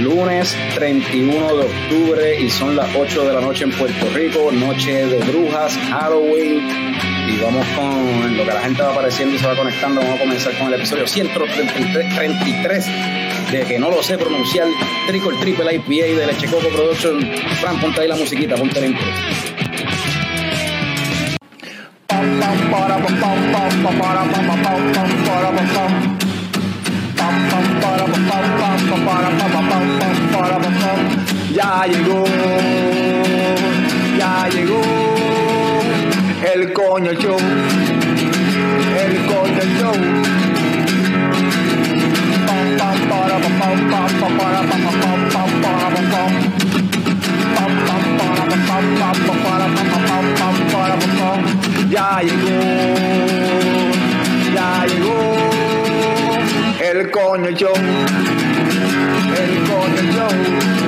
Lunes 31 de octubre y son las 8 de la noche en Puerto Rico, noche de brujas, Halloween. Y vamos con lo que la gente va apareciendo y se va conectando. Vamos a comenzar con el episodio 133 de que no lo sé pronunciar, Triple Triple IPA de Leche Coco Production. Fran, ponte ahí la musiquita, ponte el intro. Ya llegó, ya llegó el coño show, el coño show. Ya llegó, ya llegó el coño show, el coño show,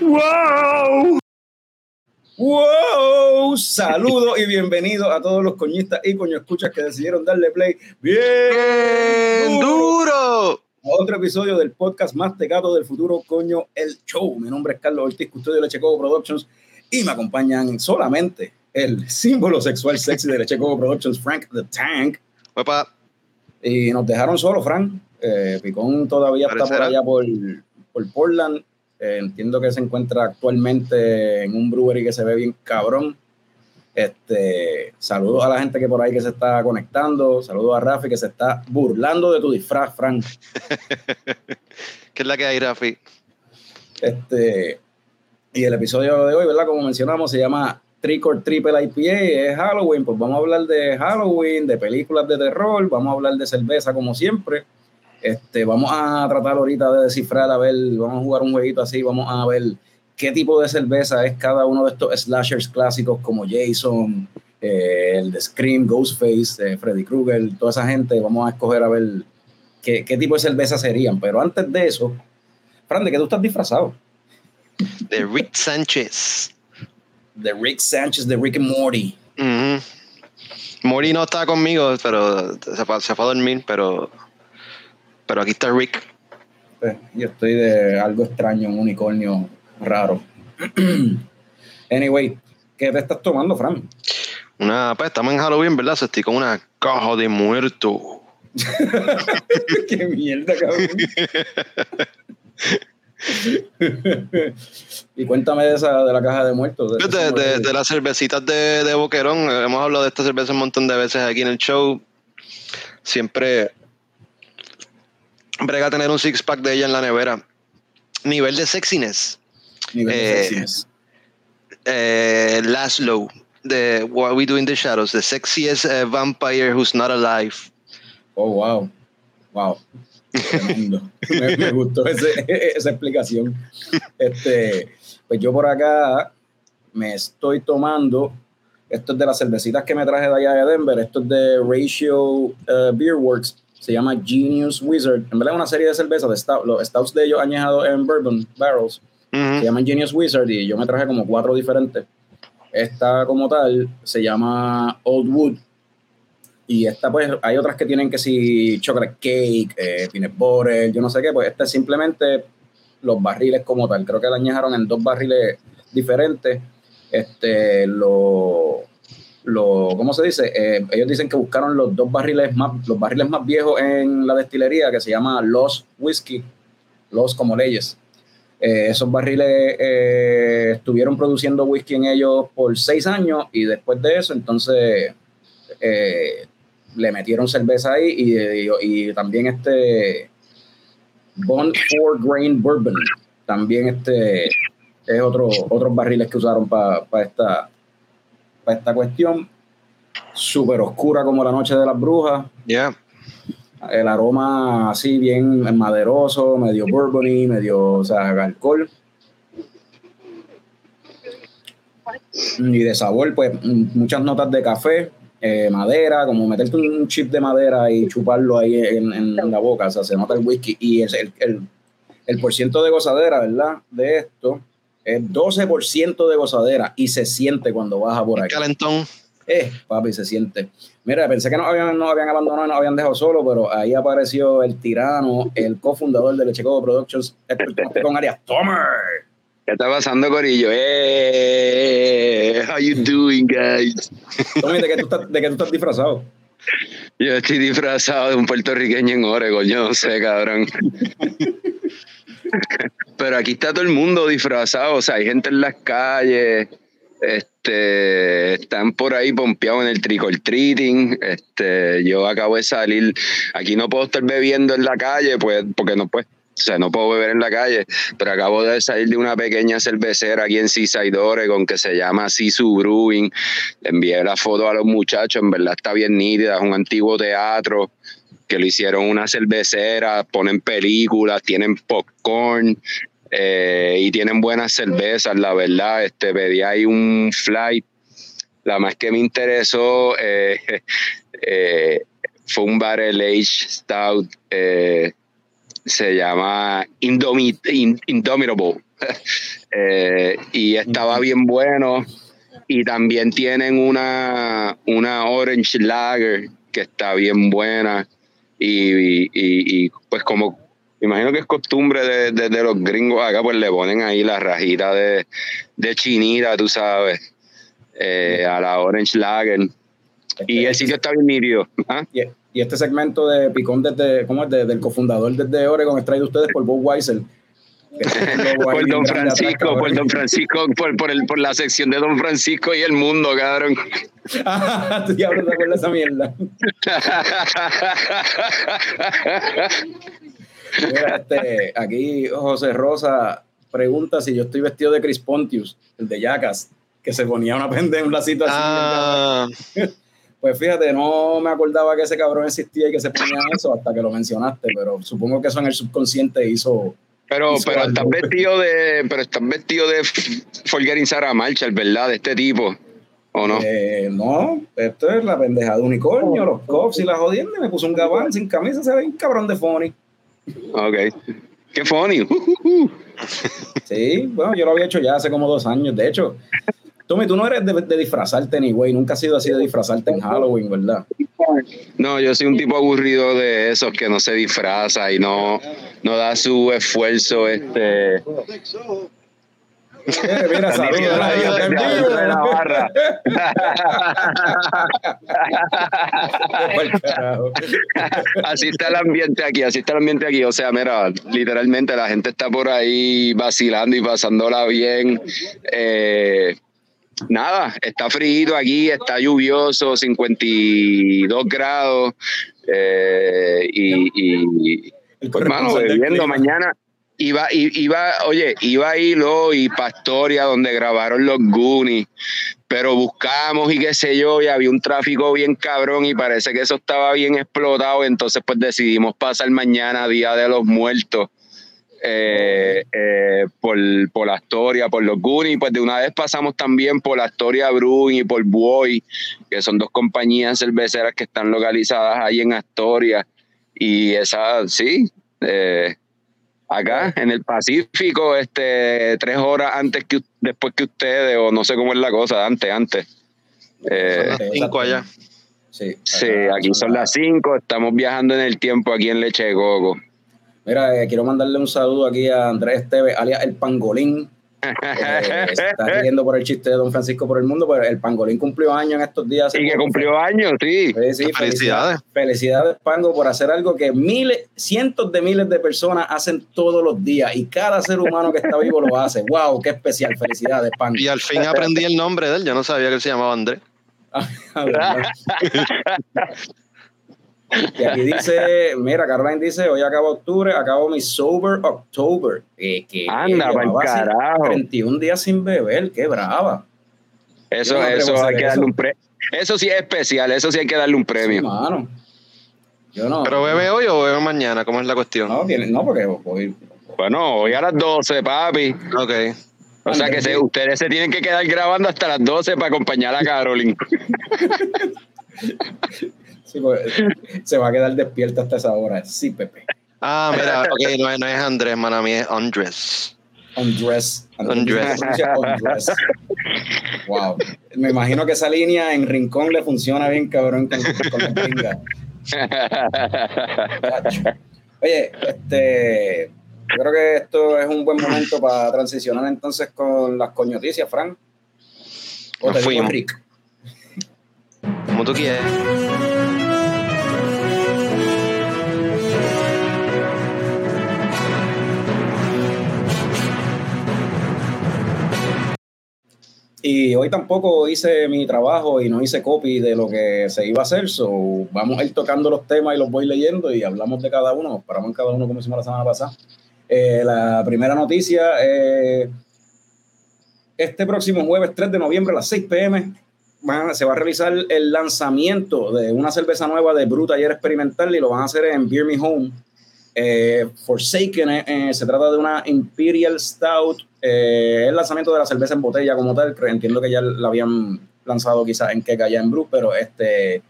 ¡Wow! ¡Wow! Saludos y bienvenidos a todos los coñistas y coño escuchas que decidieron darle play bien ¡Bien duro! a otro episodio del podcast más tecato del futuro, coño, el show. Mi nombre es Carlos Ortiz, custodio de Lechecoco Productions y me acompañan solamente el símbolo sexual sexy de Lechecoco Productions, Frank the Tank. Papá, Y nos dejaron solo, Frank. Eh, Picón todavía está por allá por, por Portland. Eh, entiendo que se encuentra actualmente en un brewery que se ve bien cabrón. Este, saludos a la gente que por ahí que se está conectando. Saludos a Rafi que se está burlando de tu disfraz, Frank. ¿qué es la que hay, Rafi? Este, y el episodio de hoy, ¿verdad? Como mencionamos, se llama Trick or Triple IPA, es Halloween, pues vamos a hablar de Halloween, de películas de terror, vamos a hablar de cerveza como siempre. Este, vamos a tratar ahorita de descifrar, a ver, vamos a jugar un jueguito así, vamos a ver qué tipo de cerveza es cada uno de estos slashers clásicos como Jason, eh, el de Scream, Ghostface, eh, Freddy Krueger, toda esa gente, vamos a escoger a ver qué, qué tipo de cerveza serían. Pero antes de eso, Fran, ¿de qué tú estás disfrazado? De Rick Sánchez. De Rick Sánchez de Rick and Morty. Mori no está conmigo, pero se fue, se fue a dormir, pero, pero aquí está Rick. Eh, Yo estoy de algo extraño, un unicornio raro. anyway, ¿qué te estás tomando, Fran? Una, pues, estamos en Halloween, ¿verdad? So, estoy con una caja de muerto. Qué mierda, cabrón. y cuéntame de esa de la caja de muertos. De, las cervecitas de, de Boquerón, hemos hablado de esta cerveza un montón de veces aquí en el show. Siempre brega tener un six pack de ella en la nevera. Nivel de sexiness. Nivel de eh, sexiness. eh, Laszlo de What We Do in the Shadows, the sexiest eh, vampire who's not alive. Oh, wow. Wow. Tremendo. me, me gustó ese- esa explicación. Este, pues yo por acá me estoy tomando. Esto es de las cervecitas que me traje de allá de Denver. Esto es de Ratio eh, Beer Works. Se llama Genius Wizard. En verdad es una serie de cervezas de stout. Los stouts de ellos añejados en bourbon barrels. Ujú. Se llaman Genius Wizard y yo me traje como cuatro diferentes. Esta como tal se llama Old Wood. Y esta pues hay otras que tienen que si chocolate cake, eh, peanut yo no sé qué, pues esta es simplemente los barriles como tal. Creo que la añejaron en dos barriles diferentes. Este, lo, lo, ¿cómo se dice? Eh, ellos dicen que buscaron los dos barriles más, los barriles más viejos en la destilería que se llama Los Whiskey, Los como leyes. Eh, esos barriles eh, estuvieron produciendo whisky en ellos por seis años y después de eso, entonces le metieron cerveza ahí y, y- y también este Bond Four Grain Bourbon. También este es otro, otros barriles que usaron para esta, pa esta cuestión. Súper oscura como la noche de las brujas. Yeah. El aroma así bien maderoso, medio bourbony, medio, o sea, alcohol. Y de sabor, pues muchas notas de café, eh, madera, como meterte un chip de madera y chuparlo ahí en, en la boca, o sea, se nota el whisky. Y es el, el, el por ciento de gozadera, ¿verdad? De esto es 12% de gozadera y se siente cuando baja por aquí. calentón. Eh, papi, se siente. Mira, pensé que nos habían, nos habían abandonado nos habían dejado solo, pero ahí apareció el tirano, el cofundador de Leche Coco Productions, con Arias. ¡Tomer! ¿Qué está pasando, Corillo? Eh, how you doing, guys? Tommy, ¿de qué tú estás, de qué tú estás disfrazado? Yo estoy disfrazado de un puertorriqueño en Oregon, yo no sé, cabrón. Pero aquí está todo el mundo disfrazado, o sea, hay gente en las calles, este, están por ahí pompeados en el trick or treating, este, yo acabo de salir, aquí no puedo estar bebiendo en la calle, pues, porque no pues, o sea, no puedo beber en la calle, pero acabo de salir de una pequeña cervecera aquí en Seaside, Oregon, que se llama Sisu Brewing. Le envié la foto a los muchachos, en verdad está bien nítida, es un antiguo teatro que lo hicieron una cervecera, ponen películas, tienen popcorn eh, y tienen buenas cervezas, la verdad. Este, pedí ahí un flight. La más que me interesó eh, eh, fue un Barrel Age Stout. Se llama Indomi- In- Indomitable. Eh, y estaba bien bueno. Y también tienen una, una Orange Lager que está bien buena. Y, y- y, pues como imagino que es costumbre de, de- de los gringos acá, pues le ponen ahí la rajita de, de chinita, tú sabes, eh, a la Orange Lager. Y el sitio está bien nítido. ¿ah? Y, y este segmento de Picón desde, ¿cómo es? De- del cofundador desde Oregon es traído ustedes por Bob Weiser. Por Don Francisco, por. Don Francisco, por, por, el, por la sección de Don Francisco y el mundo, cabrón. Ah, tú acuerdas de esa mierda. Mira, este, aquí José Rosa pregunta si yo estoy vestido de Chris Pontius, el de Yacas, que se ponía una pendeja, un lacito así. Ah, Pues fíjate, no me acordaba que ese cabrón existía y que se ponía eso hasta que lo mencionaste, pero supongo que eso en el subconsciente hizo. Pero, Hizo pero estás vestido de, pero estás vestido de Forgetting Sarah Marshall, ¿verdad? De este tipo, ¿o no? Eh, no, esto es la pendeja de unicornio, los cops y la jodienda. y Me puso un gabán sin camisa, se ve un cabrón de funny. Ok. Qué funny. Sí, bueno, yo lo había hecho ya hace como dos años. De hecho, Tommy, tú no eres de, de disfrazarte ni güey, nunca has sido así de disfrazarte en Halloween, ¿verdad? No, yo soy un tipo aburrido de esos que no se disfraza y no, no da su esfuerzo, este. Eh, mira, saludos. De la barra. Así está el ambiente aquí, así está el ambiente aquí. O sea, mira, literalmente la gente está por ahí vacilando y pasándola bien. Eh, nada, está frío aquí, está lluvioso, 52 grados. eh, y, y, El pues, bebiendo mañana. Iba, iba, oye, iba a ir hoy Pastoria, donde grabaron los Goonies, pero buscamos y qué sé yo, y había un tráfico bien cabrón y parece que eso estaba bien explotado, entonces pues decidimos pasar mañana, Día de los Muertos, eh, eh, por, por Astoria, por los Goonies, pues de una vez pasamos también por Astoria Brewing y por Boy, que son dos compañías cerveceras que están localizadas ahí en Astoria, y esa, sí, eh, acá en el Pacífico, este, tres horas antes que después que ustedes, o no sé cómo es la cosa, antes, antes. Eh, son las cinco allá. Sí, sí, aquí son las cinco, estamos viajando en el tiempo aquí en Leche de Coco. Mira, eh, quiero mandarle un saludo aquí a Andrés Esteves, alias El Pangolín. Eh, se está riendo por el chiste de Don Francisco por el mundo, pero el Pangolín cumplió años en estos días. y que cumplió años, sí. Sí, sí, Felicidades. Felicidades, Pango, por hacer algo que miles, cientos de miles de personas hacen todos los días y cada ser humano que está vivo lo hace. ¡Wow! ¡Qué especial! Felicidades, Pango. Y al fin aprendí el nombre de él. Yo no sabía que él se llamaba Andrés. y aquí dice, mira, Caroline dice, hoy acaba octubre, acabo mi sober October. Eh, que Anda, llevaba así carajo. 31 días sin beber, qué brava. Eso, no eso hay que eso. darle un premio. Eso sí es especial, eso sí hay que darle un Sí, premio. mano. Yo no. ¿Pero bebe hoy o bebe mañana? ¿Cómo es la cuestión? No, tiene- no, porque voy. Bueno, hoy a las 12, papi. Ok. O sea que se- ustedes se tienen que quedar grabando hasta las 12 para acompañar a Carolyn. sí, se va a quedar despierta hasta esa hora. Sí, Pepe. Ah, mira, ok, no es, no es Andrés, mano, a mí es Andrés. Pronuncia Undress. Wow. Me imagino que esa línea en Rincón le funciona bien, cabrón, con, con la. Oye, este, yo creo que esto es un buen momento para transicionar entonces con las coñoticias, Frank. O Nos te digo fuimos. Rick. Como tú quieres. Y hoy tampoco hice mi trabajo y no hice copy de lo que se iba a hacer. So, vamos a ir tocando los temas y los voy leyendo y hablamos de cada uno. Nos paramos en cada uno como hicimos la semana pasada. Eh, la primera noticia, eh, este próximo jueves 3 de noviembre a las 6 pm van- se va a realizar el lanzamiento de una cerveza nueva de Brut Taller Experimental y lo van a hacer en Beer Me Home. Eh, Forsaken eh, eh, se trata de una Imperial Stout. Eh, el lanzamiento de la cerveza en botella como tal. Entiendo que ya la habían lanzado quizás en Keka ya en Brut, pero este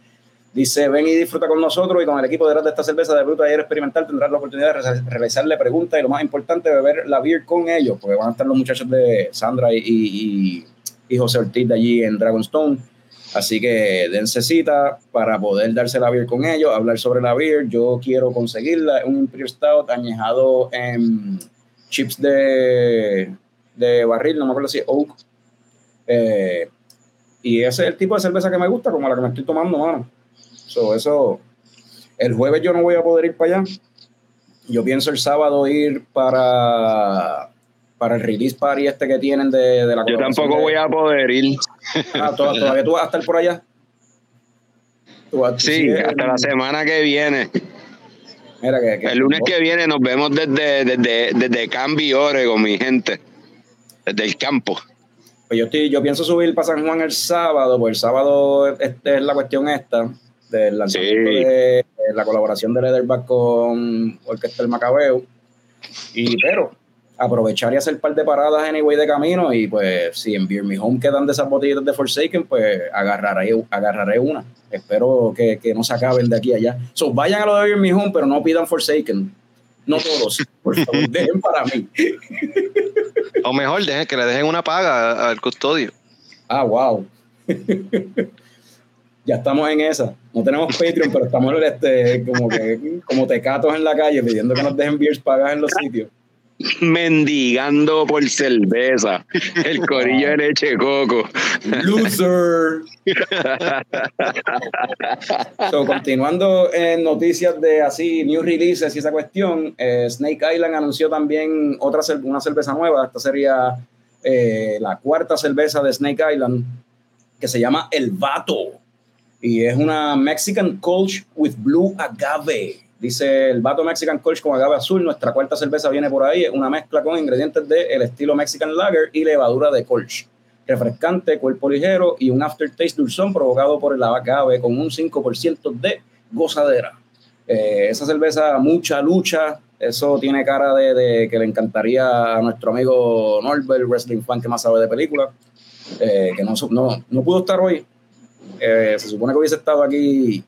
dice: Ven y disfruta con nosotros y con el equipo detrás de esta cerveza de Brut Taller Experimental tendrás la oportunidad de re- realizarle preguntas y lo más importante, beber la beer con ellos, porque van a estar los muchachos de Sandra y, y, y José Ortiz de allí en Dragonstone. Así que dense cita para poder darse la beer con ellos, hablar sobre la beer. Yo quiero conseguirla, un Imperial Stout añejado en chips de, de barril, no me acuerdo si es Oak. Eh, y ese es el tipo de cerveza que me gusta, como la que me estoy tomando, mano. So, eso, el jueves yo no voy a poder ir para allá. Yo pienso el sábado ir para, para el release party este que tienen de, de la Yo tampoco de- voy a poder ir. Ah, ¿toda- ¿todavía tú vas a estar por allá? Tú vas- tú Sí, sigues hasta la semana que viene. Mira que, que- El lunes que viene nos vemos desde, desde, desde Camby, Oregon, mi gente. Desde el campo. Pues yo, estoy, yo pienso subir para San Juan el sábado, pues el sábado este es la cuestión esta del lanzamiento Sí. de, de la colaboración de Leatherback con Orquesta El Macabeo. Y pero aprovechar y hacer un par de paradas anyway de camino y pues si en Beer Me Home quedan de esas botellitas de Forsaken, pues agarraré, agarraré una. Espero que, que no se acaben de aquí a allá. So, vayan a lo de Beer Me Home, pero no pidan Forsaken. No todos, por favor, dejen para mí. O mejor, dejen que le dejen una paga al custodio. Ah, wow. ya estamos en esa. No tenemos Patreon, pero estamos este, como que como tecatos en la calle pidiendo que nos dejen beers pagadas en los sitios. Mendigando por cerveza. El corillo de leche coco. Loser. So, continuando en noticias de así, new releases y esa cuestión, eh, Snake Island anunció también otra una cerveza nueva. Esta sería eh, la cuarta cerveza de Snake Island que se llama El Vato. Y es una Mexican Colch with Blue Agave. Dice el Vato Mexican Colch con agave azul. Nuestra cuarta cerveza viene por ahí. Es una mezcla con ingredientes del estilo Mexican Lager y levadura de Colch refrescante, cuerpo ligero y un aftertaste dulzón provocado por el agave con un 5% de gozadera. Eh, esa cerveza, mucha lucha, eso tiene cara de, de que le encantaría a nuestro amigo Norbert, wrestling fan que más sabe de películas, eh, que no, no, no pudo estar hoy. Eh, se supone que hubiese estado aquí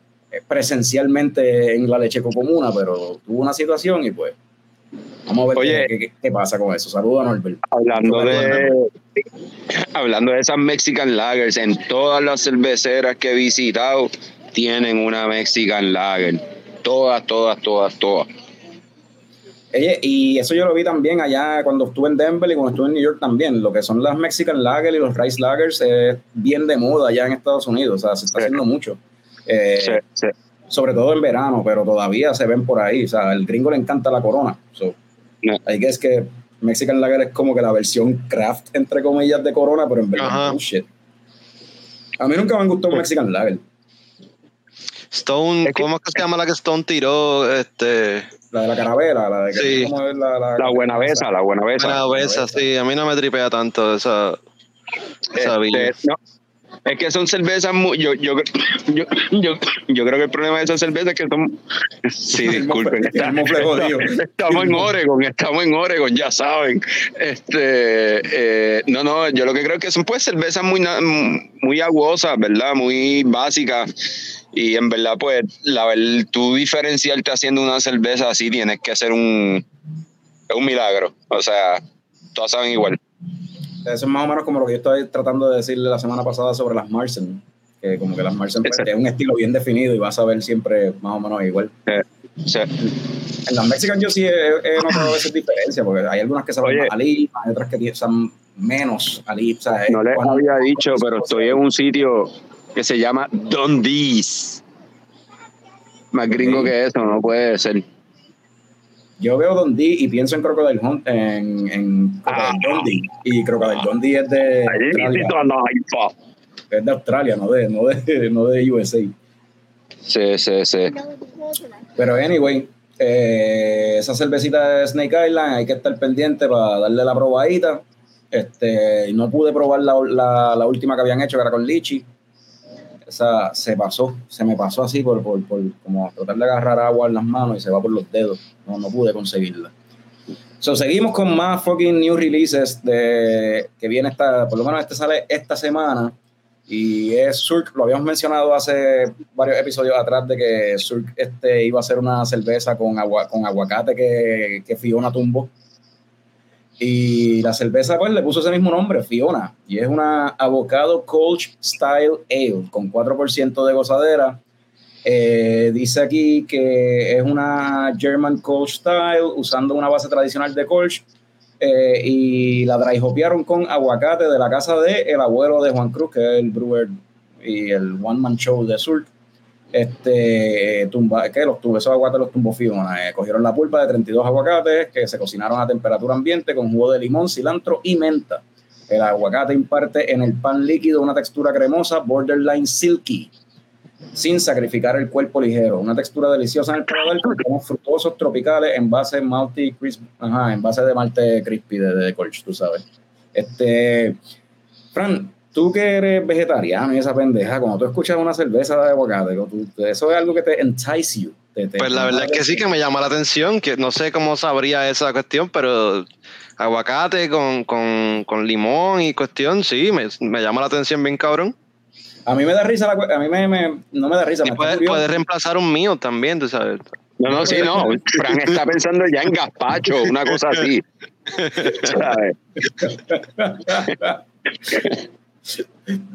presencialmente en la Lecheco Comuna, pero tuvo una situación y pues vamos a ver Oye. qué, qué- qué pasa con eso. Saludos a Norbert. Hablando de, hablando de esas Mexican Lagers, en todas las cerveceras que he visitado tienen una Mexican Lager. Todas, todas, todas, todas. Oye, y eso yo lo vi también allá cuando estuve en Denver y cuando estuve en New York también. Lo que son las Mexican Lager y los Rice Lagers es bien de moda allá en Estados Unidos. O sea, se está Sí. haciendo mucho. Eh, Sí, sí. Sobre todo en verano, pero todavía se ven por ahí. O sea, al gringo le encanta la corona. So, No. I guess que Mexican Lager es como que la versión craft, entre comillas, de corona, pero en verdad bullshit. A mí nunca me han gustado Mexican Lager. Stone, Es que- ¿cómo es que se llama la que Stone tiró? Este, La de la carabela, la de que Sí. ¿cómo es la, la, La buena besa, la buena besa. una besa, sí, a mí no me tripea tanto esa, esa vida. Este, no, es que son cervezas muy. Yo, yo, yo, yo, yo creo que el problema de esas cervezas es que son. Sí, disculpen. jodido. estamos en Oregon, estamos en Oregon, ya saben. Este, eh, no, no, yo lo que creo que son pues cervezas muy, muy aguosas, ¿verdad? Muy básicas. Y en verdad, pues, la tú diferenciarte haciendo una cerveza así tienes que hacer un, es un milagro. O sea, todas saben igual. Eso es más o menos como lo que yo estaba tratando de decirle la semana pasada sobre las Marsen. Que como que las Marsen pues, tienen un estilo bien definido y vas a ver siempre más o menos igual. Sea, En las Mexican yo sí he, he notado a veces diferencia, porque hay algunas que saben más a Lima, hay otras que saben menos a Lima. o sea, es no les había dicho, pero estoy en un sitio que se llama Dundee's. Más gringo que eso, no puede ser. Yo veo Dundee y pienso en Crocodile Hunt, en, en Crocodile Dundee. Y Crocodile Dundee es de, Australia, es de Australia, no de, no de, no de USA. Sí, sí, sí. Pero anyway, eh, esa cervecita de Snake Island hay que estar pendiente para darle la probadita. Este, no pude probar la, la, la última que habían hecho, que era con Lichi. Esa se pasó, se me pasó así por, por, por como tratar de agarrar agua en las manos y se va por los dedos. No, no pude conseguirla. So, seguimos con más fucking new releases de que viene esta, por lo menos este sale esta semana. Y es Surk, lo habíamos mencionado hace varios episodios atrás de que Surk este, iba a hacer una cerveza con, agua, con aguacate que, que Fiona tumbó. Y la cerveza pues le puso ese mismo nombre, Fiona. Y es una Avocado Colch Style Ale con 4% de gozadera. Eh, dice aquí que es una German Colch Style usando una base tradicional de Colch. eh, y la dry hopearon con aguacate de la casa de el abuelo de Juan Cruz, que es el brewer y el one man show de Surk. Este, tumba, que los esos aguacates los tumbó eh, cogieron la pulpa de 32 aguacates que se cocinaron a temperatura ambiente con jugo de limón, cilantro y menta. El aguacate imparte en el pan líquido una textura cremosa, borderline silky, sin sacrificar el cuerpo ligero. Una textura deliciosa en el paladar con frutosos tropicales en base malty crisp, ajá, en base de malte crispy de, de Colch, tú sabes. Este, Fran, tú que eres vegetariano y esa pendeja, cuando tú escuchas una cerveza de aguacate, tú- eso es algo que te entice you. te- te- Pues la verdad es que sí que me llama la atención, que no sé cómo sabría esa cuestión, pero aguacate con, con, con limón y cuestión, sí, me, me llama la atención bien cabrón. A mí me da risa, la, a mí me, me- no me da risa, Y me reemplazar un mío también, tú sabes. No, no, sí, no. Fran está pensando ya en gazpacho, una cosa así. ¿Sabes?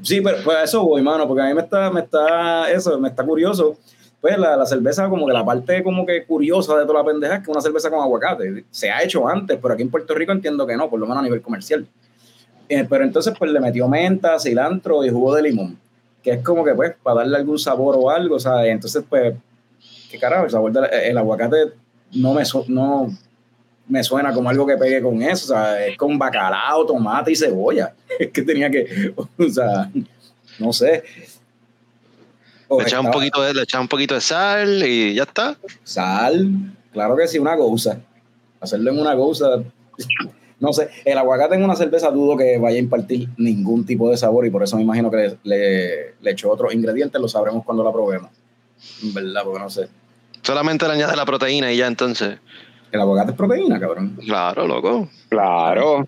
Sí, pero pues eso voy, mano, porque a mí me está, me está, eso, me está curioso. Pues la, la cerveza, como que la parte como que curiosa de toda la pendeja es que una cerveza con aguacate. Se ha hecho antes, pero aquí en Puerto Rico entiendo que no, por lo menos a nivel comercial. Eh, pero entonces pues le metió menta, cilantro y jugo de limón, que es como que pues para darle algún sabor o algo, ¿sabes? Entonces pues, qué carajo, el sabor del el aguacate no me, no me suena como algo que pegue con eso, o sea, es con bacalao, tomate y cebolla. Es que tenía que, o sea, no sé. O Le echas un poquito de, le echas un poquito de sal y ya está. Sal, claro que sí, una goza. Hacerlo en una goza. No sé, el aguacate en una cerveza dudo que vaya a impartir ningún tipo de sabor y por eso me imagino que le, le, le echó otros ingredientes, lo sabremos cuando la probemos. Verdad, porque no sé. Solamente le añades la proteína y ya entonces. El aguacate es proteína, cabrón. Claro, loco. Claro.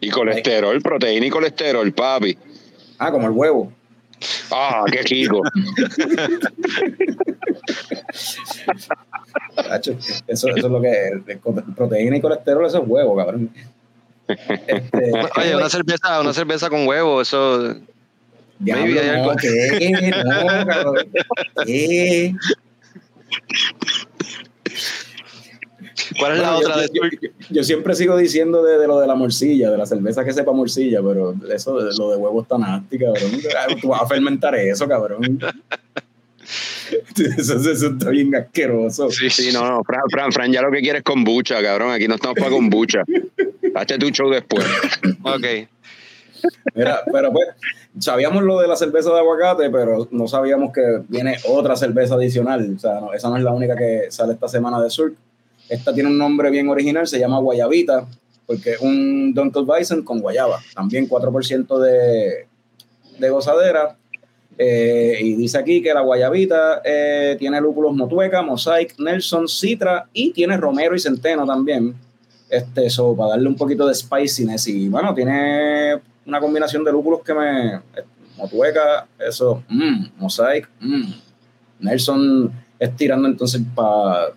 Y colesterol, proteína y colesterol, papi. Ah, como el huevo. Ah, qué chico. Eso, eso es lo que es. Proteína y colesterol, eso es huevo, cabrón. Este, Oye, una cerveza, una cerveza con huevo, eso. Diablo, no. ¿qué? No, cabrón. ¿Qué? ¿Cuál es la otra yo, de yo- yo- yo siempre sigo diciendo de, de lo de la morcilla, de la cerveza que sepa morcilla, pero eso de lo de huevo está nasty, cabrón. Tú vas a fermentar eso, cabrón. Eso, eso está bien asqueroso. Sí, Sí, no, no, Fran, Fran, Fran, ya lo que quieres es kombucha, cabrón. Aquí no estamos para kombucha. Hazte tu show después. Ok. Mira, pero pues, sabíamos lo de la cerveza de aguacate, pero no sabíamos que viene otra cerveza adicional. O sea, no, esa no es la única que sale esta semana de Surk. Esta tiene un nombre bien original, se llama Guayabita, porque es un Dunkel Bison con guayaba. También 4% de, de gozadera. Eh, y dice aquí que la guayabita eh, tiene lúpulos motueca, mosaic, Nelson, citra y tiene romero y centeno también. Este, eso, para darle un poquito de spiciness. Y bueno, tiene una combinación de lúpulos que me. eh, Motueca, eso, mm, mosaic, mm. Nelson es tirando entonces para.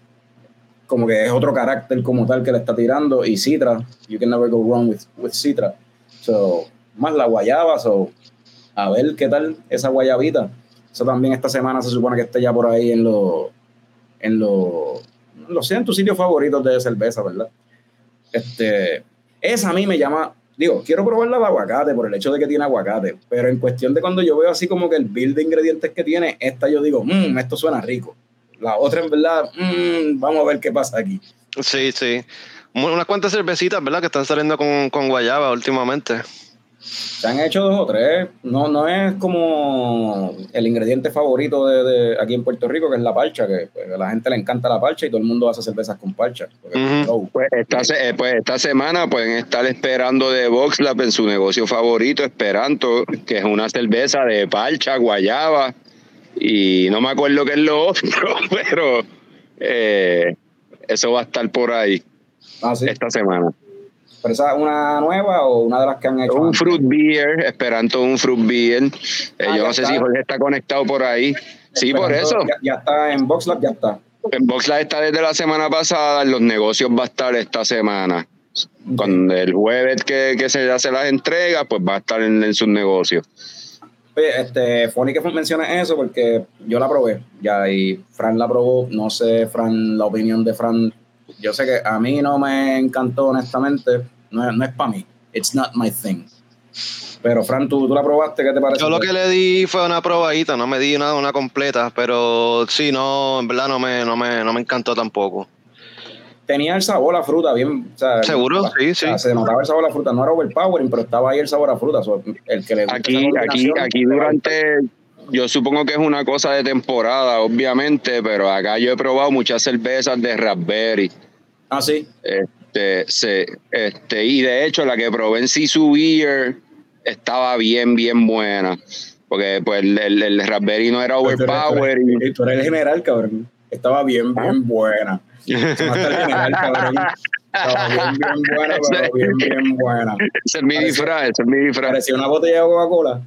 Como que es otro carácter como tal que le está tirando. Y citra, you can never go wrong with, with citra. So, más la guayaba, so, a ver qué tal esa guayabita. Eso también esta semana se supone que esté ya por ahí en los en los en tus sitios favoritos de cerveza, ¿verdad? Este, esa a mí me llama, digo, quiero probarla de aguacate por el hecho de que tiene aguacate, pero en cuestión de cuando yo veo así como que el bill de ingredientes que tiene, esta yo digo, mmm, esto suena rico. La otra en verdad, mmm, vamos a ver qué pasa aquí. Sí, sí. Unas cuantas cervecitas, ¿verdad? Que están saliendo con, con guayaba últimamente. Se han hecho dos o tres. No, no es como el ingrediente favorito de, de aquí en Puerto Rico, que es la parcha, que pues, a la gente le encanta la parcha y todo el mundo hace cervezas con parcha. porque. Pues esta, se- eh, pues esta semana pueden estar esperando de VoxLab en su negocio favorito, Esperanto, que es una cerveza de parcha, guayaba, y no me acuerdo qué es lo otro, pero eh, eso va a estar por ahí Ah, sí. esta semana. ¿Pero esa es una nueva o una de las que han hecho? Un antes? fruit beer, Esperanto un fruit beer. Eh, Ah, yo no sé está. si Jorge está conectado por ahí. Sí, por eso. Ya, ya está en VoxLab, ya está. En VoxLab está desde la semana pasada, en los negocios va a estar esta semana. Con el jueves que, que se hace las entregas, pues va a estar en, en sus negocios. Oye, este, funny que menciones eso porque yo la probé ya y Fran la probó. No sé, Fran, la opinión de Fran. Yo sé que a mí no me encantó, honestamente. No, es- no es para mí. It's not my thing. Pero Fran, ¿tú, tú la probaste, ¿qué te parece? Yo lo que le di fue una probadita, no me di una, una completa, pero sí, no, en verdad no me, no me, no me encantó tampoco. Tenía el sabor a fruta, bien. o sea, ¿Seguro? Sí, o sea, sí. Se notaba el sabor a fruta. No era overpowering, pero estaba ahí el sabor a fruta. El que le Aquí, aquí, aquí durante, yo supongo que es una cosa de temporada, obviamente, pero acá yo he probado muchas cervezas de raspberry. Ah, sí. Este, se, este, y de hecho, la que probé en Sisu Beer estaba bien, bien buena. Porque pues el, el, el raspberry no era overpowering. Y tú eres el general, cabrón. Estaba bien, Ah. bien buena. Cabrón. Estaba bien, bien buena, pero bien, bien buena. Ese es mi disfraz, ese es mi disfraz. Parecía una botella de Coca-Cola.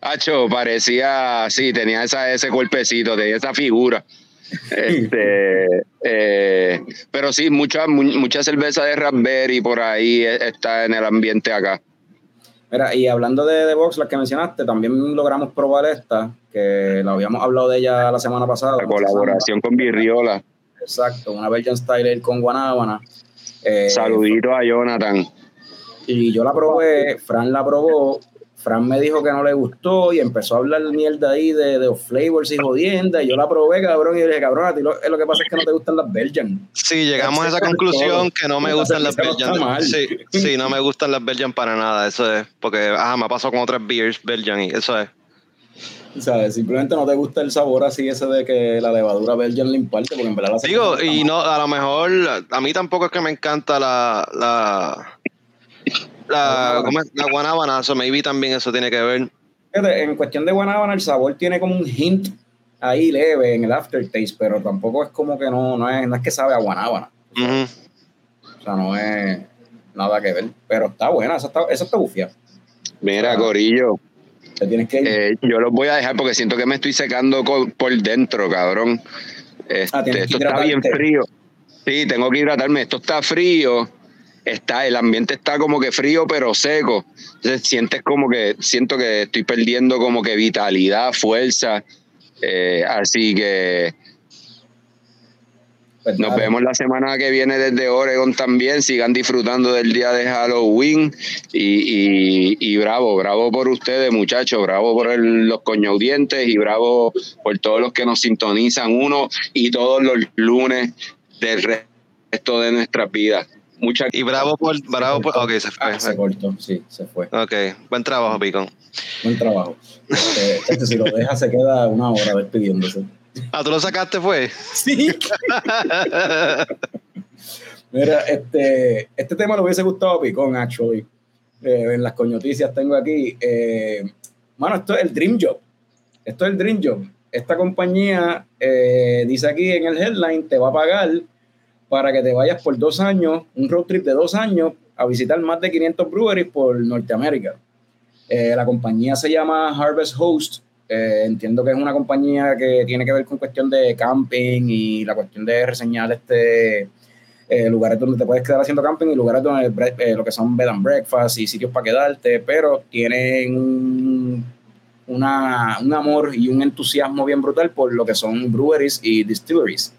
Hacho, parecía, sí, tenía esa, ese cuerpecito, tenía esa figura. Este, eh, pero sí, mucha, mu- mucha cerveza de raspberry por ahí eh, está en el ambiente acá. Mira, y hablando de, de Box, las que mencionaste, también logramos probar esta, que la habíamos hablado de ella la semana pasada. La colaboración con Virriola. Exacto, una Belgian Style con Guanábana. Eh, Saludito a Jonathan. Y yo la probé, Fran la probó, Fran me dijo que no le gustó y empezó a hablar mierda ahí de, de los flavors y jodienda. Y yo la probé, cabrón, y yo le dije, cabrón, a ti lo, lo que pasa es que no te gustan las Belgian. Sí, llegamos a esa Todo. conclusión que no me gustan las no. Belgian. Sí, sí, no me gustan las Belgian para nada, eso es, porque ajá, me pasó con otras beers Belgian y eso es. O sea, simplemente no te gusta el sabor así ese de que la levadura Belgian le imparte, porque en verdad la Digo, y no, a lo mejor, a mí tampoco es que me encanta la, la, la, ¿cómo es? la guanábana, so maybe también eso tiene que ver. En cuestión de Guanábana, el sabor tiene como un hint ahí leve en el aftertaste, pero tampoco es como que no, no, es, no es que sabe a Guanábana. O sea, no es nada que ver. Pero está buena, esa está, esa está bufia. Mira. Corillo, Te tienes que ir. eh, yo los voy a dejar porque siento que me estoy secando por dentro, cabrón. Este, Ah, que esto está bien frío. Sí, tengo que hidratarme. Esto está frío. Está, el ambiente está como que frío pero seco. Entonces sientes como que, siento que estoy perdiendo como que vitalidad, fuerza. Eh, así que Pues nos vemos la semana que viene desde Oregon también. Sigan disfrutando del día de Halloween. Y, y, y bravo, bravo por ustedes, muchachos. Bravo por el- los coñaudientes y bravo por todos los que nos sintonizan uno y todos los lunes del resto de nuestras vidas. Muchas Y bravo por, bravo por, ok, se Ah, se fue. cortó, sí, se fue. Ok, buen trabajo, Picon. Buen trabajo. Este, este, si lo deja, se queda una hora despidiéndose. Ah, ¿tú lo sacaste, fue? Sí. Mira, este, este tema le hubiese gustado a Picón, actually. Eh, en las coñoticias tengo aquí. Eh, mano, esto es el Dream Job. Esto es el Dream Job. Esta compañía eh, dice aquí en el headline: te va a pagar para que te vayas por dos años, un road trip de dos años, a visitar más de 500 breweries por Norteamérica. Eh, la compañía se llama Harvest Host. Eh, entiendo que es una compañía que tiene que ver con cuestión de camping y la cuestión de reseñar este eh, lugares donde te puedes quedar haciendo camping y lugares donde eh, lo que son bed and breakfast y sitios para quedarte, pero tienen un, una- un amor y un entusiasmo bien brutal por lo que son breweries y distilleries.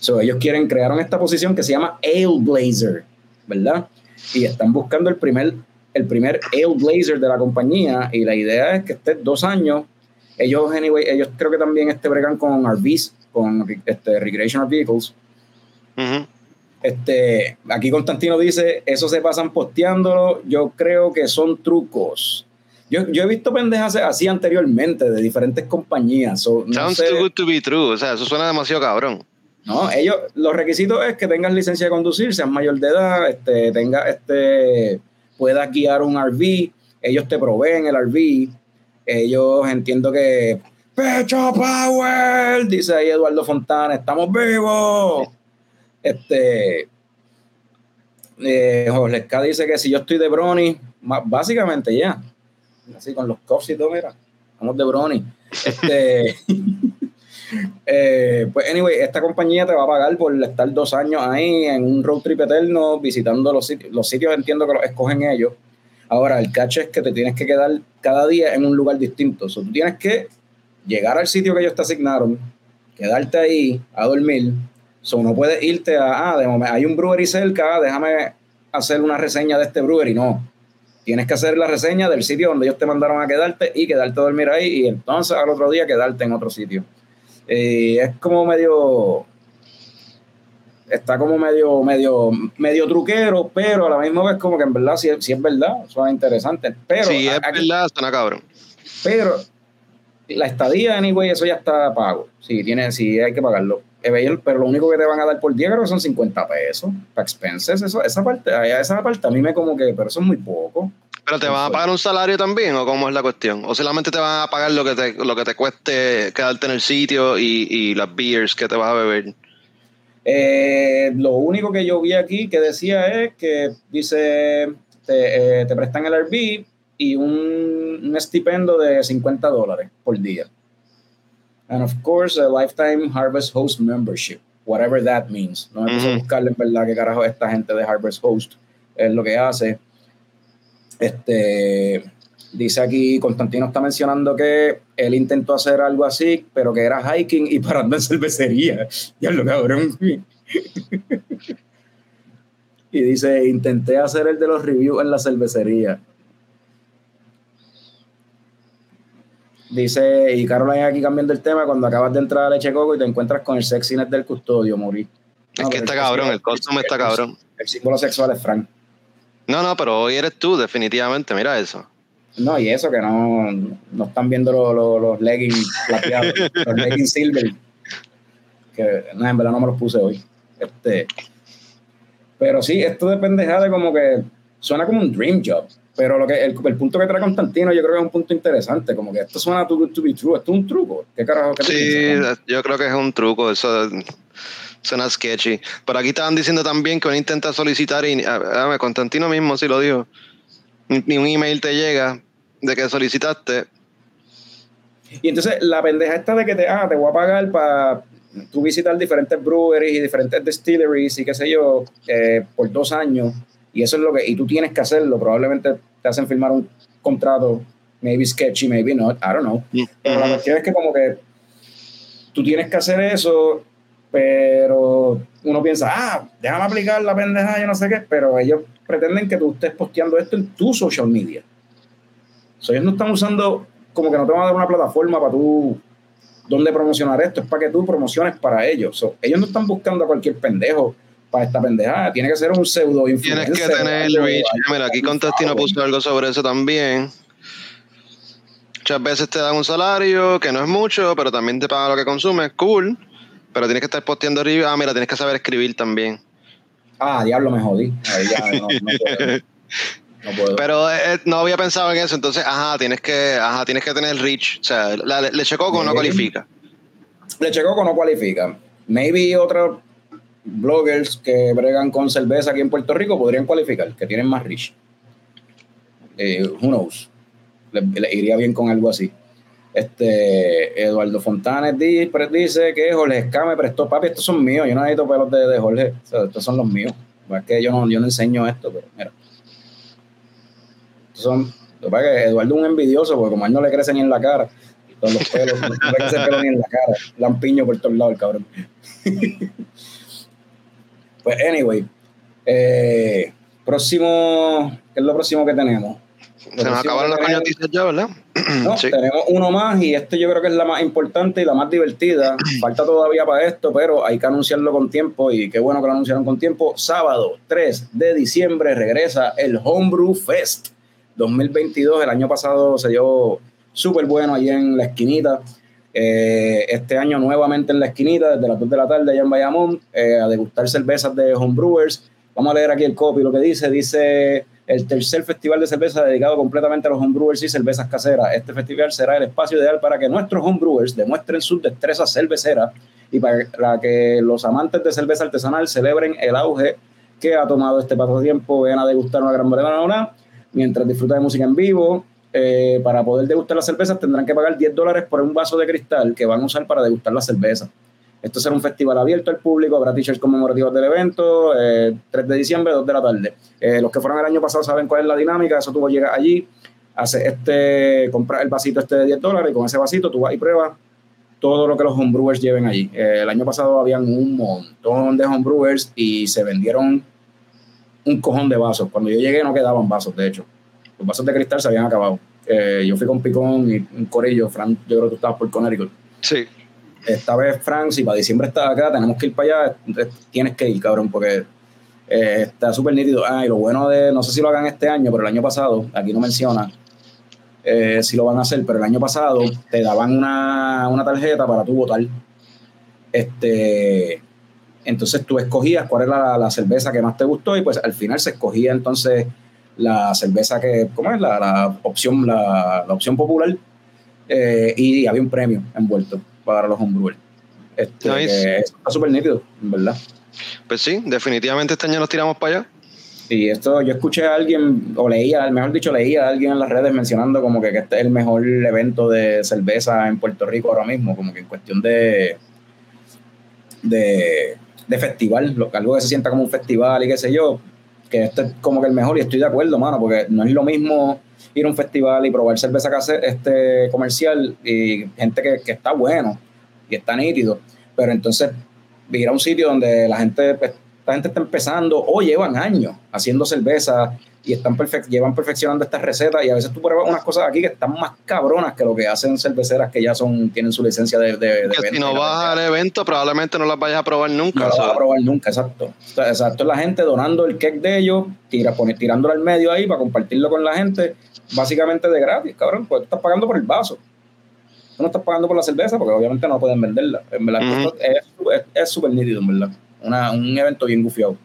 So, ellos quieren, crearon esta posición que se llama Ale Blazer, ¿verdad? Y están buscando el primer, el primer Ale Blazer de la compañía y la idea es que esté dos años. Ellos, anyway, ellos creo que también este bregan con RVs, con este, Recreational Vehicles. Ujú. Este, aquí Constantino dice, eso se pasan posteándolo, yo creo que son trucos. Yo, yo he visto pendejas así anteriormente de diferentes compañías. so, no Sounds sé- too good to be true. O sea, eso suena demasiado cabrón. no, ellos, los requisitos es que tengas licencia de conducir, seas mayor de edad, este, tenga, este, puedas guiar un RV, ellos te proveen el RV, ellos entiendo que Pecho Power, dice ahí Eduardo Fontana, estamos vivos. Este eh, Jorge K dice que si yo estoy de Brony, básicamente ya, así con los cuffs y todo, mira, estamos de Brony. Este Eh, pues, anyway, esta compañía te va a pagar por estar dos años ahí en un road trip eterno visitando los sitios. Los sitios entiendo que los escogen ellos. Ahora, el catch es que te tienes que quedar cada día en un lugar distinto. O sea, tú tienes que llegar al sitio que ellos te asignaron, quedarte ahí a dormir. So, no puedes irte a, ah, de hay un brewery cerca, déjame hacer una reseña de este brewery. No. Tienes que hacer la reseña del sitio donde ellos te mandaron a quedarte y quedarte a dormir ahí y entonces al otro día quedarte en otro sitio. Eh, es como medio está como medio medio medio truquero pero a la misma vez como que en verdad si, si es verdad suena interesante pero si es aquí- verdad, suena cabrón. pero la estadía anyway eso ya está pago si tiene si hay que pagarlo Eh, pero lo único que te van a dar por día creo que son 50 pesos para expenses eso esa parte esa parte a mí me como que pero eso es muy poco Pero te van a pagar un salario también, o cómo es la cuestión? O solamente te van a pagar lo que te, lo que te cueste quedarte en el sitio y, y las beers que te vas a beber. Eh, lo único que yo vi aquí que decía es que dice te, eh, te prestan el RV y un, un estipendio de 50 dólares por día. And of course, a lifetime Harvest Host membership, whatever that means. No me puse a buscarle en verdad qué carajo esta gente de Harvest Host es lo que hace. Este dice aquí, Constantino está mencionando que él intentó hacer algo así, pero que era hiking y parando en cervecería. Ya lo cabrón. y dice, intenté hacer el de los reviews en la cervecería. Dice, y Caroline aquí cambiando el tema, cuando acabas de entrar a Leche Coco y te encuentras con el sexiness del custodio, morí. Es que está cabrón, el costume está cabrón. El símbolo sexual es Frank. No, no, pero hoy eres tú, definitivamente, mira eso. No, y eso que no, no están viendo los, los, los leggings plateados, los leggings silver. Que no, en verdad no me los puse hoy. Este, pero sí, esto de pendejada como que suena como un dream job. Pero lo que el, el punto que trae Constantino yo creo que es un punto interesante. Como que esto suena too good to be true. Esto es un truco. ¿Qué carajo? ¿Qué Sí, piensas? yo creo que es un truco, eso suena sketchy. Pero aquí estaban diciendo también que uno intenta solicitar, y a- a ver, Constantino mismo sí lo dijo, ni un email te llega de que solicitaste. Y entonces la pendeja esta de que te, ah, te voy a pagar para tú visitar diferentes breweries y diferentes distilleries y qué sé yo, eh, por dos años. Y eso es lo que, y tú tienes que hacerlo. Probablemente te hacen firmar un contrato, maybe sketchy, maybe not, I don't know. Pero la cuestión es que como que tú tienes que hacer eso, pero uno piensa, ah, déjame aplicar la pendeja, yo no sé qué, pero ellos pretenden que tú estés posteando esto en tu social media. So, ellos no están usando, como que no te van a dar una plataforma para tú, donde promocionar esto, es para que tú promociones para ellos. Ellos no están buscando a cualquier pendejo para esta pendejada, tiene que ser un pseudo influencer. Tienes que tener reach. Mira, aquí following. puso algo sobre eso también. Muchas veces te dan un salario que no es mucho, pero también te pagan lo que consumes, cool. Pero tienes que estar posteando arriba. Ah, mira, tienes que saber escribir también. Ah, diablo, me jodí. Ahí ya no, no. No puedo. Pero eh, eh, no había pensado en eso, entonces, ajá, tienes que, ajá, tienes que tener reach. O sea, la le- leche coco no cualifica. Leche Coco no cualifica. Maybe otros bloggers que bregan con cerveza aquí en Puerto Rico podrían cualificar, que tienen más reach. Eh, who knows? Le, le iría bien con algo así. Este, Eduardo Fontanes dice que Jorge Esca me prestó, papi, estos son míos, yo no necesito pelos de, de Jorge, o sea, estos son los míos. Es que yo no, yo no enseño esto, pero mira. Son, lo que pasa es que Eduardo es un envidioso, porque como a él no le crece ni en la cara, todos los pelos, no le crece pelo ni en la cara, lampiño por todos lados el cabrón. pues anyway, eh, próximo, ¿qué es lo próximo que tenemos? Se nos acabaron las coñotizas ya, ¿verdad? No, Sí. tenemos uno más y este yo creo que es la más importante y la más divertida. Falta todavía para esto, pero hay que anunciarlo con tiempo y qué bueno que lo anunciaron con tiempo. Sábado 3 de diciembre regresa el Homebrew Fest 2022. El año pasado se dio súper bueno allí en la esquinita. Eh, este año nuevamente en la esquinita, desde las 2 de la tarde allá en Bayamón, eh, a degustar cervezas de homebrewers. Vamos a leer aquí el copy, lo que dice. Dice el tercer festival de cerveza dedicado completamente a los homebrewers y cervezas caseras. Este festival será el espacio ideal para que nuestros homebrewers demuestren sus destrezas cerveceras y para que los amantes de cerveza artesanal celebren el auge que ha tomado este pasatiempo. Ven a degustar una gran variedad mientras disfrutan de música en vivo. Eh, para poder degustar las cervezas tendrán que pagar 10 dólares por un vaso de cristal que van a usar para degustar la cerveza. Esto será un festival abierto al público, habrá t-shirts conmemorativos del evento, eh, 3 de diciembre, 2 de la tarde. Eh, los que fueron el año pasado saben cuál es la dinámica, eso tú llegas allí, haces este, compras el vasito este de 10 dólares y con ese vasito tú vas y pruebas todo lo que los homebrewers lleven allí. Eh, el año pasado habían un montón de homebrewers y se vendieron un cojón de vasos. Cuando yo llegué no quedaban vasos, de hecho. Los vasos de cristal se habían acabado. Eh, yo fui con Picón y un corillo, Frank, yo creo que tú estabas por Connecticut Sí. esta vez, Frank, si para diciembre estás acá, tenemos que ir para allá, entonces tienes que ir, cabrón, porque eh, está súper nítido. Ah, y lo bueno de, no sé si lo hagan este año, pero el año pasado, aquí no menciona eh, si lo van a hacer, pero el año pasado te daban una, una tarjeta para tú votar. Este, entonces tú escogías cuál era la, la cerveza que más te gustó y pues al final se escogía entonces la cerveza que, ¿cómo es? La, la opción, la, la opción popular eh, y había un premio envuelto para los homebrewers. Este, Nice. está súper nítido, en verdad. Pues sí, definitivamente este año nos tiramos para allá. Y esto yo escuché a alguien, o leía, mejor dicho, leía a alguien en las redes mencionando como que, que este es el mejor evento de cerveza en Puerto Rico ahora mismo, como que en cuestión de, de, de festival, lo- algo que se sienta como un festival y qué sé yo, que este es como que el mejor y estoy de acuerdo, mano, porque no es lo mismo ir a un festival y probar cerveza este, comercial y gente que, que está bueno y está nítido, pero entonces ir a un sitio donde la gente, pues, esta gente está empezando o llevan años haciendo cerveza y están perfec- llevan perfeccionando estas recetas y a veces tú pruebas unas cosas aquí que están más cabronas que lo que hacen cerveceras que ya son tienen su licencia de, de, de Que si no vas al evento, probablemente no las vayas a probar nunca. No sea, vas a probar nunca, exacto. Exacto, la gente donando el cake de ellos, tira, pone, tirándolo al medio ahí para compartirlo con la gente, básicamente de gratis, cabrón, pues tú estás pagando por el vaso. Tú no estás pagando por la cerveza porque obviamente no pueden venderla. En verdad, es súper nítido, en verdad. Una- un evento bien gufiado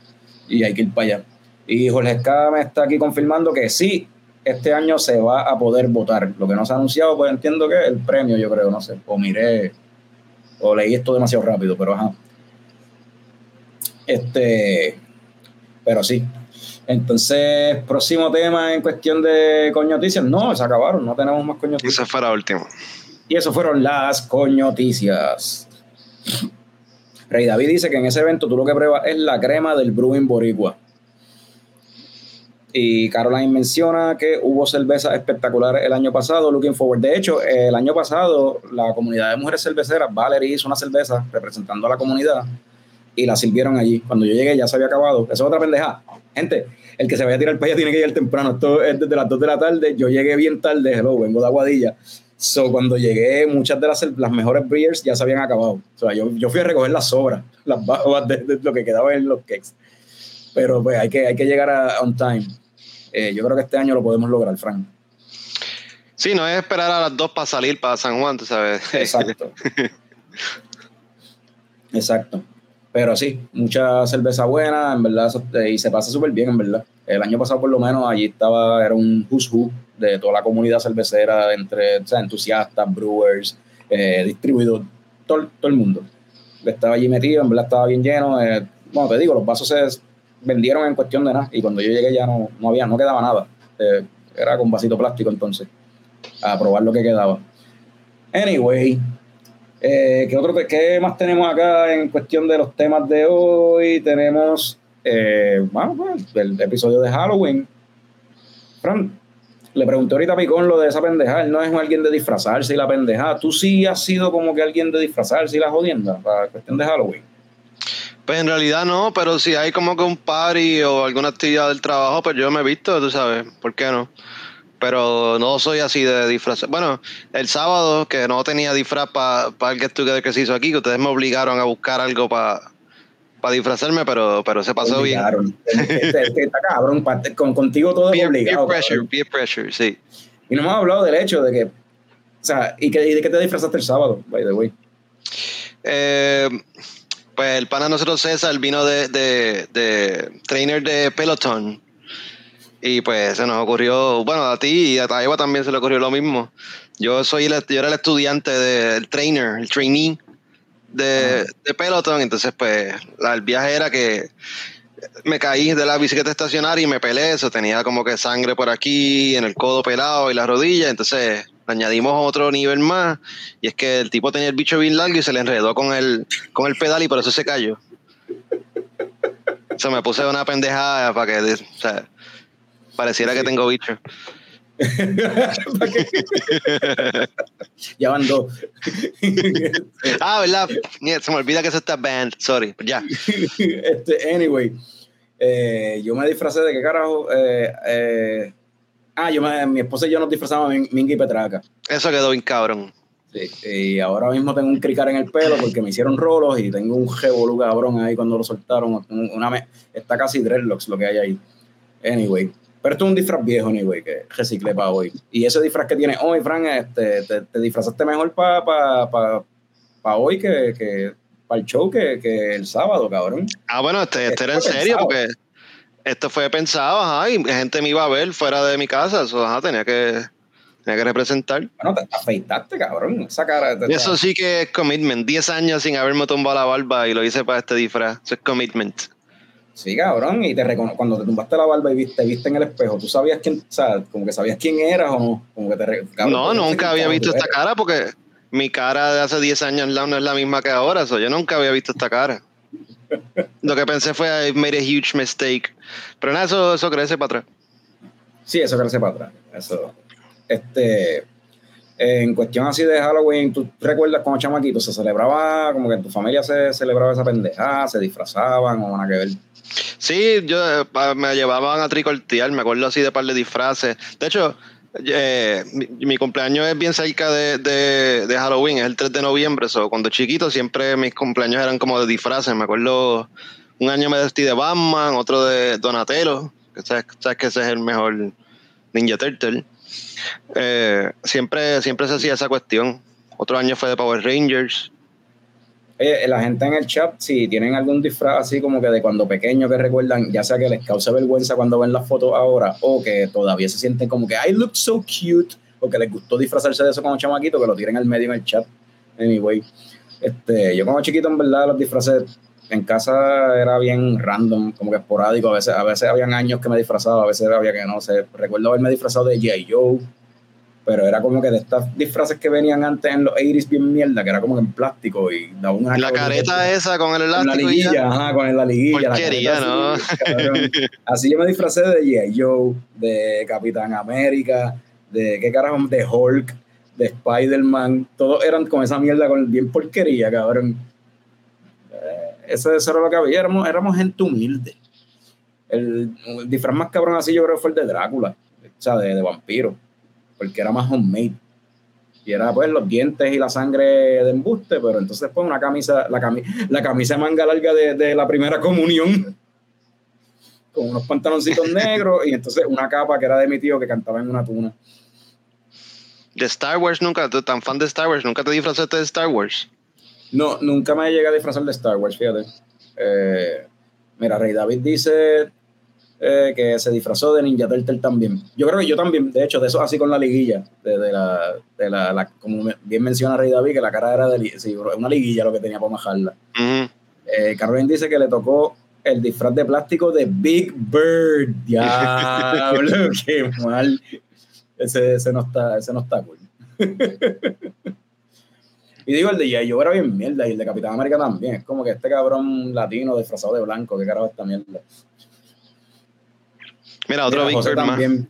y hay que ir para allá. Y Jorge Escada me está aquí confirmando que sí, este año se va a poder votar. Lo que no se ha anunciado, pues entiendo que el premio, yo creo, no sé. O miré, o leí esto demasiado rápido, pero ajá. Este, pero sí. Entonces, próximo tema en cuestión de coñoticias. No, se acabaron, no tenemos más coñoticias. esa fue la última. Y eso fueron las coñoticias. Rey David dice que en ese evento tú lo que pruebas es la crema del Brewing Boricua. Y Caroline menciona que hubo cervezas espectaculares el año pasado, looking forward. De hecho, el año pasado la comunidad de mujeres cerveceras, Valerie hizo una cerveza representando a la comunidad y la sirvieron allí. Cuando yo llegué ya se había acabado. Eso es otra pendeja. Gente, el que se vaya a tirar para allá tiene que llegar temprano. Esto es desde las 2 de la tarde. Yo llegué bien tarde, hello, vengo de Aguadilla. So, cuando llegué, muchas de las, las mejores beers ya se habían acabado. O sea, yo, yo fui a recoger las sobras, las babas de, de lo que quedaba en los cakes. Pero pues hay que, hay que llegar a on time. Eh, yo creo que este año lo podemos lograr, Frank. Sí, no es esperar a las dos para salir para San Juan, tú sabes. Exacto. Exacto. Pero sí, mucha cerveza buena, en verdad, eh, y se pasa súper bien, en verdad. El año pasado, por lo menos, allí estaba, era un who's who de toda la comunidad cervecera, entre o sea, entusiastas, brewers, eh, distribuidores, todo, todo el mundo. Estaba allí metido, en verdad estaba bien lleno. eh, bueno, te digo, los vasos se vendieron en cuestión de nada, y cuando yo llegué ya no, no había, no quedaba nada. Eh, era con vasito plástico entonces, a probar lo que quedaba. Anyway, eh, ¿qué, otro, ¿qué más tenemos acá en cuestión de los temas de hoy? Tenemos, eh, bueno, pues, el episodio de Halloween. Fran, le pregunté ahorita a Picón lo de esa pendejada. Él no es alguien de disfrazarse y la pendejada. Tú sí has sido como que alguien de disfrazarse y la jodienda para cuestión de Halloween. Pues en realidad no, pero si hay como que un party o alguna actividad del trabajo, pues yo me he visto, tú sabes, ¿por qué no? Pero no soy así de disfraz. Bueno, el sábado que no tenía disfraz para el get together que se hizo aquí, que ustedes me obligaron a buscar algo para disfrazarme, pero, pero se pasó bien. Obligaron. Este- este está cabrón. Con, contigo todo es Peer, peer obligado. pressure, cabrón. peer pressure, sí. Y no hemos hablado del hecho de que. O sea, ¿y, que, y de qué te disfrazaste el sábado, by the way? Eh, pues el pana de nosotros César vino de, de, de trainer de Peloton. Y pues se nos ocurrió, bueno, a ti y a Taiwa también se le ocurrió lo mismo. Yo soy el, yo era el estudiante del trainer, el trainee de, de Peloton. Entonces, pues, el viaje era que me caí de la bicicleta estacionaria y me pelé. Eso tenía como que sangre por aquí, en el codo pelado y la rodilla. Entonces, añadimos otro nivel más. Y es que el tipo tenía el bicho bien largo y se le enredó con el, con el pedal y por eso se cayó. O sea, me puse una pendejada para que o sea, pareciera que tengo bicho. ya van dos. Ah, ¿verdad? Mierda, Se me olvida que eso está band. Sorry, ya. este, anyway, eh, yo me disfracé de qué carajo. Eh, eh, ah, yo me, mi esposa y yo nos disfrazamos de Min- Mingy y Petraca. Eso quedó bien cabrón. Sí, y ahora mismo tengo un cricar en el pelo porque me hicieron rolos y tengo un revolú cabrón ahí cuando lo soltaron. un- Una me- está casi dreadlocks lo que hay ahí. Anyway. Pero esto es un disfraz viejo, anyway, que reciclé para hoy. Y ese disfraz que tiene hoy, Fran, este, te, te disfrazaste mejor para pa, pa, pa hoy que, que para el show que, que el sábado, cabrón. Ah, bueno, este, este era en serio porque esto fue pensado, ajá, y gente me iba a ver fuera de mi casa. Eso, ajá, tenía que, tenía que representar. Bueno, te afeitaste, cabrón. Esa cara. te- eso sí que es commitment. 10 años sin haberme tumbado la barba y lo hice para este disfraz. Eso es commitment. Sí, cabrón, y te recono- cuando te tumbaste la barba y viste, te viste en el espejo, ¿tú sabías quién, o sea, como que sabías quién eras o no? Como que te cabrón, no, nunca había visto esta eres. cara porque mi cara de hace 10 años no es la misma que ahora. so, yo nunca había visto esta cara. Lo que pensé fue, I made a huge mistake. Pero nada, eso, eso crece para atrás. Sí, eso crece para atrás. Eso. Este, en cuestión así de Halloween, ¿tú recuerdas cuando chamaquito se celebraba, como que en tu familia se celebraba esa pendejada, se disfrazaban o nada que ver? Sí, yo eh, me llevaban a tricortear, me acuerdo así de par de disfraces. De hecho, eh, mi, cumpleaños es bien cerca de, de- Halloween, es el 3 de noviembre. So, cuando chiquito siempre mis cumpleaños eran como de disfraces. Me acuerdo, un año me vestí de Batman, otro de Donatello, que sabes que ese es el mejor Ninja Turtle. Eh, siempre, siempre se hacía esa cuestión. Otro año fue de Power Rangers. La gente en el chat, si tienen algún disfraz así como que de cuando pequeño que recuerdan, ya sea que les cause vergüenza cuando ven las fotos ahora, o que todavía se sienten como que I look so cute, o que les gustó disfrazarse de eso como chamaquito, que lo tiren al medio en el chat. Anyway, este, yo como chiquito, en verdad, los disfraces en casa era bien random, como que esporádico. A veces, a veces habían años que me disfrazaba, a veces había que no sé. Recuerdo haberme disfrazado de G.I. Joe, pero era como que de estas disfraces que venían antes en los 80s bien mierda, que era como en plástico y daba una La careta esa con el con la elástico. y ya. liguilla, ajá, con la liguilla. la Porquería, careta ¿no? así, yo me disfracé de G.I. Joe, de Capitán América, de qué carajo, de Hulk, de Spider-Man. Todos eran con esa mierda, con bien porquería, cabrón. Eso, eso era lo que había. Éramos, éramos gente humilde. El, el disfraz más cabrón así yo creo fue el de Drácula, o sea, de, de vampiro, porque era más homemade. Y era pues los dientes y la sangre de embuste, pero entonces pues una camisa, la, cami la camisa de manga larga de, de la primera comunión, con unos pantaloncitos negros y entonces una capa que era de mi tío que cantaba en una tuna. De Star Wars nunca, tú tan fan de Star Wars, nunca te disfrazaste de Star Wars. No, nunca me llegué a disfrazar de Star Wars, fíjate. Eh, mira, Rey David dice eh, que se disfrazó de Ninja Turtle también. Yo creo que yo también, de hecho, de eso así con la liguilla, de, de la, de la, la- como bien menciona Rey David, que la cara era de sí, una liguilla lo que tenía para majarla. Eh, Carmen dice que le tocó el disfraz de plástico de Big Bird. Diablo, qué mal. Ese, ese no está, ese no está cool. Y digo, el de J. Joe era bien mierda y el de Capitán América también. Es como que este cabrón latino disfrazado de blanco, qué carajo esta mierda. Mira, otro Mira, Big Bird más. también,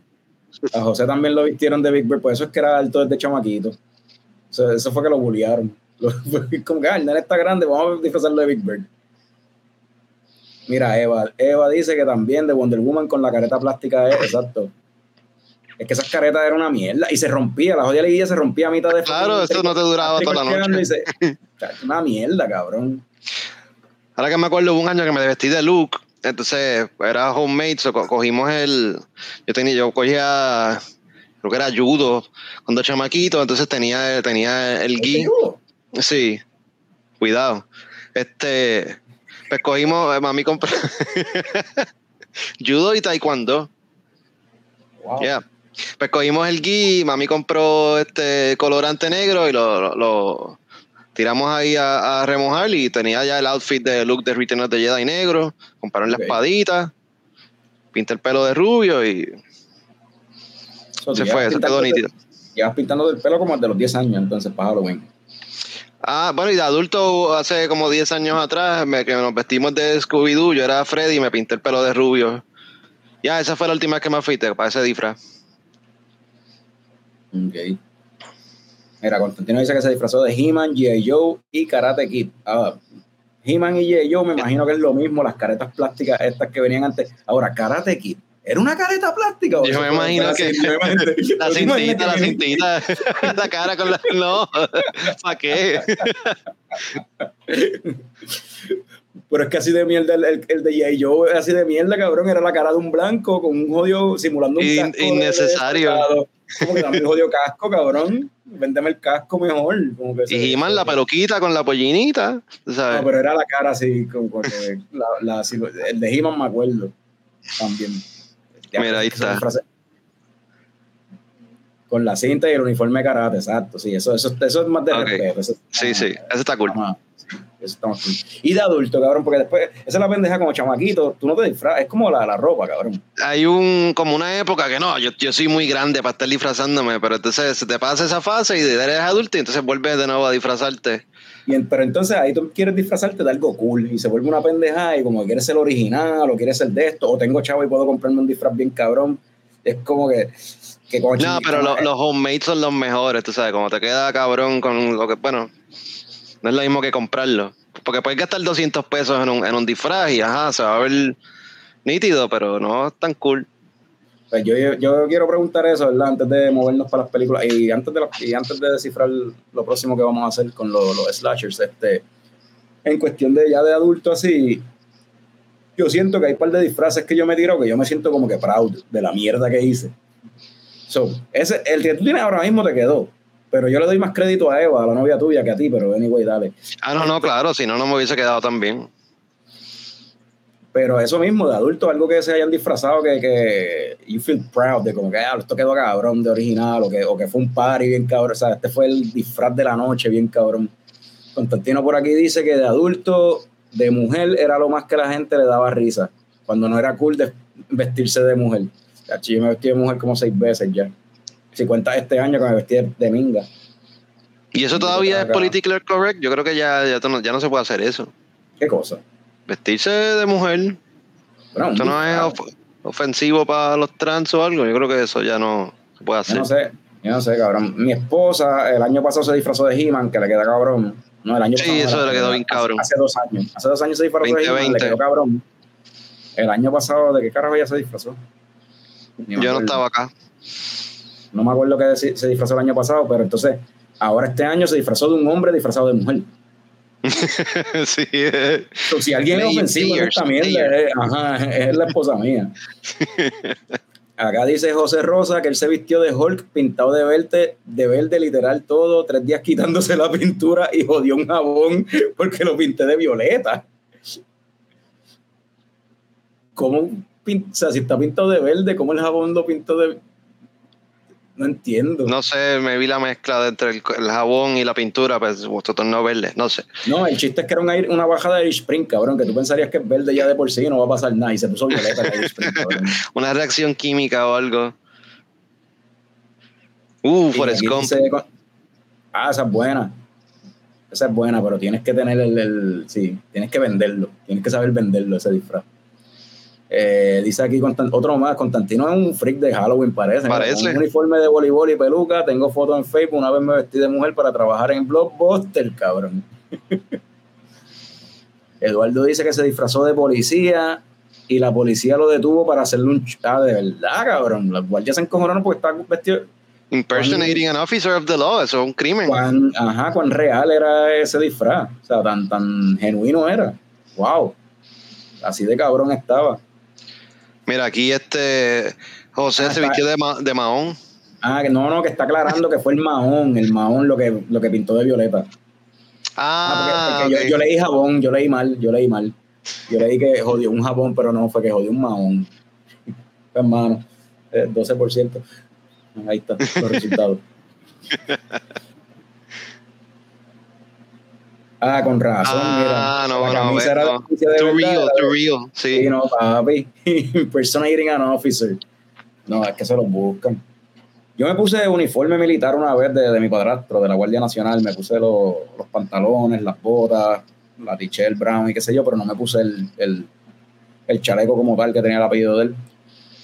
A José también lo vistieron de Big Bird, por eso es que era alto desde chamaquito. Eso, eso fue que lo bullearon. Como que, ah, el nene está grande, vamos a disfrazarlo de Big Bird. Mira, Eva, Eva dice que también de Wonder Woman con la careta plástica es, exacto. Es que esas caretas eran una mierda y se rompía, la jodida liguilla se rompía a mitad de Claro, eso no te duraba toda la noche. se- una mierda, cabrón. Ahora que me acuerdo, hubo un año que me vestí de Luke, entonces era homemade, so co- cogimos el. Yo tenía, yo cogía, creo que era judo cuando chamaquito, entonces tenía, tenía el ¿Este gi. ayudo? Sí, cuidado. Este, pues cogimos, eh, mami compró judo y taekwondo. Wow. Yeah. Pues cogimos el gui, mami compró este colorante negro y lo, lo- lo tiramos ahí a, a remojar y tenía ya el outfit de look de Return of the Jedi negro, compraron Ok. la espadita, pinté el pelo de rubio y Eso, se fue, se quedó nítido. Llevas pintando el pelo como desde los 10 años, entonces, para Halloween. Ah, bueno, y de adulto hace como 10 años atrás, me, que nos vestimos de Scooby-Doo, yo era Freddy y me pinté el pelo de rubio. Ya, esa fue la última vez que me afeité para ese disfraz. Ok. Mira, Constantino dice que se disfrazó de He-Man, G.I. Joe y Karate Kid. Ah, He-Man y G.I. Joe me imagino que es lo mismo, las caretas plásticas estas que venían antes. Ahora, Karate Kid. ¿Era una careta plástica? Yo me imagino que- imagino- La ¿tú te imaginas cintita, la que- cintita, la cara con la... No, ¿para qué? Pero es que así de mierda, el, el- el de G.I. Joe así de mierda, cabrón. Era la cara de un blanco con un jodido simulando un In- casco. innecesario. Como que el jodido casco, cabrón. Véndeme el casco mejor. Como que se- Y He-Man la peluquita con la pollinita. No, pero era la cara así, como que la, la- el de He-Man me acuerdo también. Ya, Mira, ahí eso está. Con la cinta y el uniforme de karate, exacto. Sí, eso, eso, eso es más de Ok. respeto. Eso sí, sí, ese está cool. Eso más cool. Y de adulto, cabrón, porque después, esa es la pendeja como chamaquito, tú no te disfrazas, es como la, la ropa, cabrón. Hay un, como una época que no, yo, yo soy muy grande para estar disfrazándome, pero entonces se te pasa esa fase y eres adulto y entonces vuelves de nuevo a disfrazarte. Y en- pero entonces ahí tú quieres disfrazarte de algo cool y se vuelve una pendeja y como que quieres ser original o quieres ser de esto o tengo chavo y puedo comprarme un disfraz bien cabrón. Es como que... que como No, pero lo- los homemade son los mejores, tú sabes, como te queda cabrón con lo que, bueno, no es lo mismo que comprarlo. Porque puedes gastar 200 pesos en un, en un disfraz y ajá, se va a ver nítido, pero no es tan cool. Pues yo, yo, quiero preguntar eso, ¿verdad? Antes de movernos para las películas y antes de, y antes de descifrar lo próximo que vamos a hacer con lo- los slashers, este, en cuestión de ya de adulto así, yo siento que hay un par de disfraces que yo me tiro que yo me siento como que proud de la mierda que hice. So, ese, el que tú tienes ahora mismo te quedó, pero yo le doy más crédito a Eva, a la novia tuya, que a ti, pero anyway, dale. Ah, no, no, claro, si no, no me hubiese quedado tan bien. Pero eso mismo, de adulto, algo que se hayan disfrazado que, que you feel proud de como que ah, esto quedó cabrón de original o que, o que fue un party bien cabrón. O sea, este fue el disfraz de la noche bien cabrón. Constantino por aquí dice que de adulto, de mujer, era lo más que la gente le daba risa. Cuando no era cool de vestirse de mujer. Cacho, Yo me vestí de mujer como seis veces ya. Si cuentas este año que me vestí de, de minga. Y eso todavía es politically correct. Yo creo que ya, ya, no, ya no se puede hacer eso. ¿Qué cosa? Vestirse de mujer, Bueno, eso no es of- ofensivo para los trans o algo. Yo creo que eso ya no se puede Yo hacer. no sé, yo no sé, cabrón. Mi esposa el año pasado se disfrazó de He-Man, que le queda cabrón. No, el año Sí, pasado. eso le quedó bien cabrón. Hace, dos años. Hace dos años se disfrazó de He-Man, le 2020. quedó cabrón. El año pasado, ¿de qué carajo ella se disfrazó? Ni Yo no estaba acá. No me acuerdo que se se disfrazó el año pasado, pero entonces, ahora este año se disfrazó de un hombre disfrazado de mujer. sí, eh. Si alguien es ofensivo mierda, es, ajá, es la esposa mía. Acá dice José Rosa que él se vistió de Hulk pintado de verde, de verde literal todo, tres días quitándose la pintura y jodió un jabón porque lo pinté de violeta. ¿Cómo? O sea, si está pintado de verde, ¿cómo el jabón lo pintó de...? No entiendo. No, No sé, me vi la mezcla entre el, el jabón y la pintura, pues se tornó verde, no sé. el chiste es que era una bajada de Spring, cabrón, que tú pensarías que es verde ya de por sí y no va a pasar nada y se puso violeta el Spring, cabrón. Una reacción química o algo. Uh, Forrest Gump. dice- Ah, esa es buena. Esa es buena, pero tienes que tener el, el- sí, tienes que venderlo, tienes que saber venderlo ese disfraz. Eh, dice aquí otro más, Constantino es un freak de Halloween, parece. Parece. con un uniforme de voleibol y peluca, tengo fotos en Facebook, una vez me vestí de mujer para trabajar en Blockbuster, cabrón. Eduardo dice que se disfrazó de policía y la policía lo detuvo para hacerle un... Ah, de verdad, cabrón. Los guardias se encojonaron porque está vestido... Impersonating an officer of the law, eso es un crimen. Cuán, ajá, cuán real era ese disfraz. O sea, tan, tan genuino era. Wow. Así de cabrón estaba. Mira, aquí este José Ah, se está- vistió de, ma- de Mahón. Ah, que no, no, que está aclarando que fue el mahón, el mahón lo que, lo que pintó de violeta. Ah, Ah, porque, yo, yo leí jabón, yo leí mal, yo leí mal. Yo leí que jodió un jabón, pero no, fue que jodió un mahón. Hermano, eh, 12%. Ahí están los resultados. Ah, con razón, Ah, mira. no, la no, camisa ve, era no. de Too verdad, real, era too real. Sí. Sí, no, papi. Impersonating an officer. No, es que se los buscan. Yo me puse uniforme militar una vez de, de mi padrastro, de la Guardia Nacional. Me puse los, los pantalones, las botas, la t-shirt brown y qué sé yo, pero no me puse el, el, el chaleco como tal que tenía el apellido de él.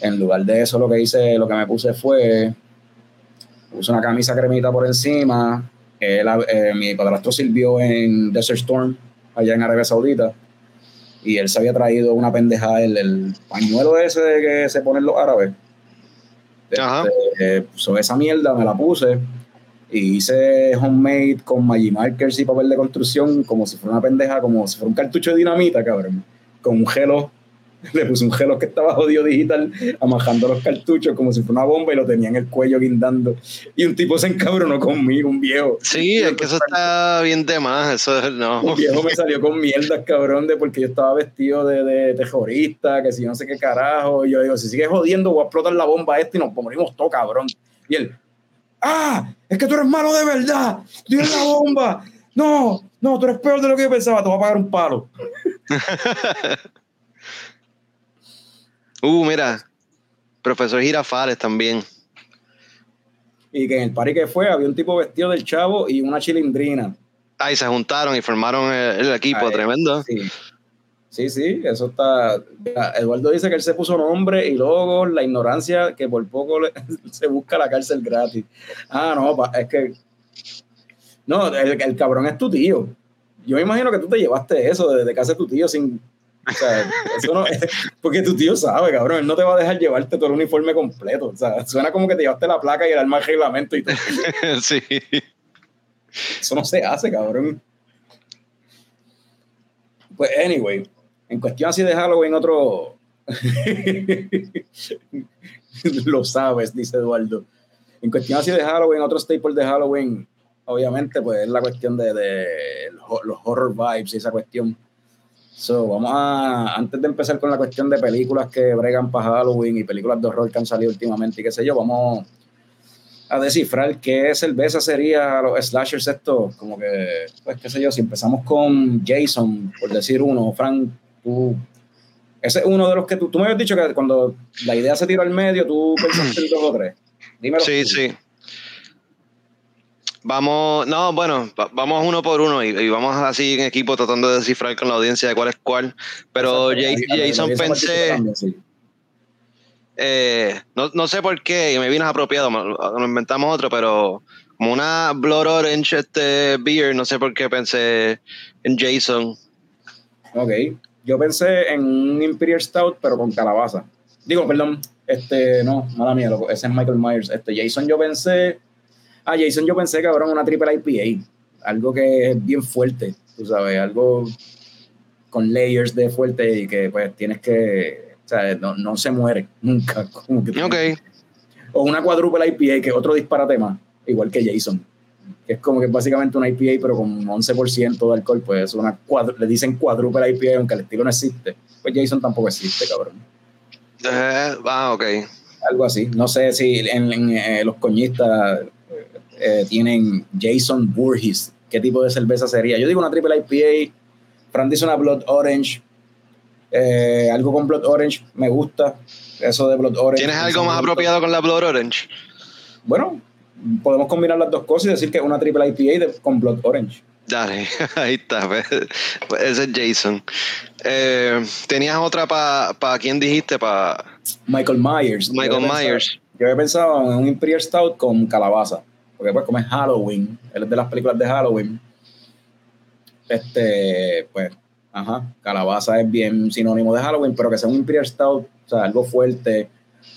En lugar de eso, lo que hice, lo que me puse fue. Puse una camisa cremita por encima. Él, eh, mi padrastro sirvió en Desert Storm, allá en Arabia Saudita y él se había traído una pendeja, el, el pañuelo ese de que se ponen los árabes. Ajá. Este, eh, so esa mierda me la puse y hice homemade con Magimarkers y papel de construcción como si fuera una pendeja, como si fuera un cartucho de dinamita, cabrón. Con un gelo, le puse un gelo que estaba jodido digital, amajando los cartuchos como si fuera una bomba y lo tenía en el cuello guindando. Y un tipo se encabronó conmigo, un viejo. Sí, es que eso está bien de más. Eso no. Un viejo me salió con mierdas, cabrón, de porque yo estaba vestido de, de terrorista, que si no sé qué carajo. Y yo digo, si sigues jodiendo, voy a explotar la bomba esta y nos morimos todos, cabrón. Y él, ¡ah! Es que tú eres malo de verdad. Tú tienes la bomba. No, no, tú eres peor de lo que yo pensaba. Te voy a pagar un palo. Uh, mira. Profesor Girafales también. Y que en el party que fue, había un tipo vestido del chavo y una chilindrina. Ahí se juntaron y formaron el, el equipo, Ay, tremendo. Sí. Sí, sí, eso está. Eduardo dice que él se puso nombre y luego la ignorancia que por poco le- se busca la cárcel gratis. Ah, no, pa- es que. No, el, el cabrón es tu tío. Yo me imagino que tú te llevaste eso desde casa de tu tío sin. O sea, eso no. Porque tu tío sabe, cabrón. Él no te va a dejar llevarte todo el uniforme completo. O sea, suena como que te llevaste la placa y el arma de reglamento y todo. sí. Eso no se hace, cabrón. Pues, anyway, en cuestión así de Halloween, otro. Lo sabes, dice Eduardo. En cuestión así de Halloween, otro staple de Halloween, obviamente, pues es la cuestión de, de los horror vibes y esa cuestión. So, vamos a, antes de empezar con la cuestión de películas que bregan para Halloween y películas de horror que han salido últimamente y qué sé yo, vamos a descifrar qué cerveza sería los slashers estos, como que, pues qué sé yo, si empezamos con Jason, por decir uno, Frank, tú, ese es uno de los que tú, tú me habías dicho que cuando la idea se tiró al medio, tú pensaste en dos o tres. Dímelo. Sí, sí. Vamos, no, bueno, va- vamos uno por uno y, y vamos así en equipo tratando de descifrar con la audiencia de cuál es cuál. Pero Exacto, Jason pensé, sí. eh, no, no sé por qué, y me vino apropiado, nos inventamos otro, pero como una Blood Orange este beer, no sé por qué pensé en Jason. Ok. Yo pensé en un Imperial Stout, pero con calabaza. Digo, perdón, este, no, mala mía, loco, ese es Michael Myers. Este, Jason yo pensé, ah, Jason yo pensé, cabrón, una triple IPA. Algo que es bien fuerte, tú sabes, algo con layers de fuerte y que pues tienes que, o sea, no, no se muere nunca. Como que Ok, O una cuádruple IPA, que es otro disparate más, igual que Jason. Que es como que es básicamente una IPA, pero con 11% de alcohol, pues es una cuadru- le dicen cuádruple IPA, aunque el estilo no existe. Pues Jason tampoco existe, cabrón. Eh, ah, ok. Algo así. No sé si en, en, eh, los coñistas eh, tienen Jason Voorhees. ¿Qué tipo de cerveza sería? Yo digo una triple IPA. Fran dice una Blood Orange. Eh, algo con Blood Orange me gusta. Eso de Blood Orange. ¿Tienes algo más apropiado con la Blood Orange? Bueno, podemos combinar las dos cosas y decir que es una triple IPA de- con Blood Orange. Dale, ahí está. pues, pues ese es Jason. Eh, ¿Tenías otra para pa, quién dijiste? Para Michael Myers. Michael Yo había pensado- Myers. Yo había pensado en un Imperial Stout con calabaza. Porque pues como es Halloween, él es de las películas de Halloween. Este, pues, ajá, calabaza es bien sinónimo de Halloween, pero que sea un Imperial Stout, o sea, algo fuerte,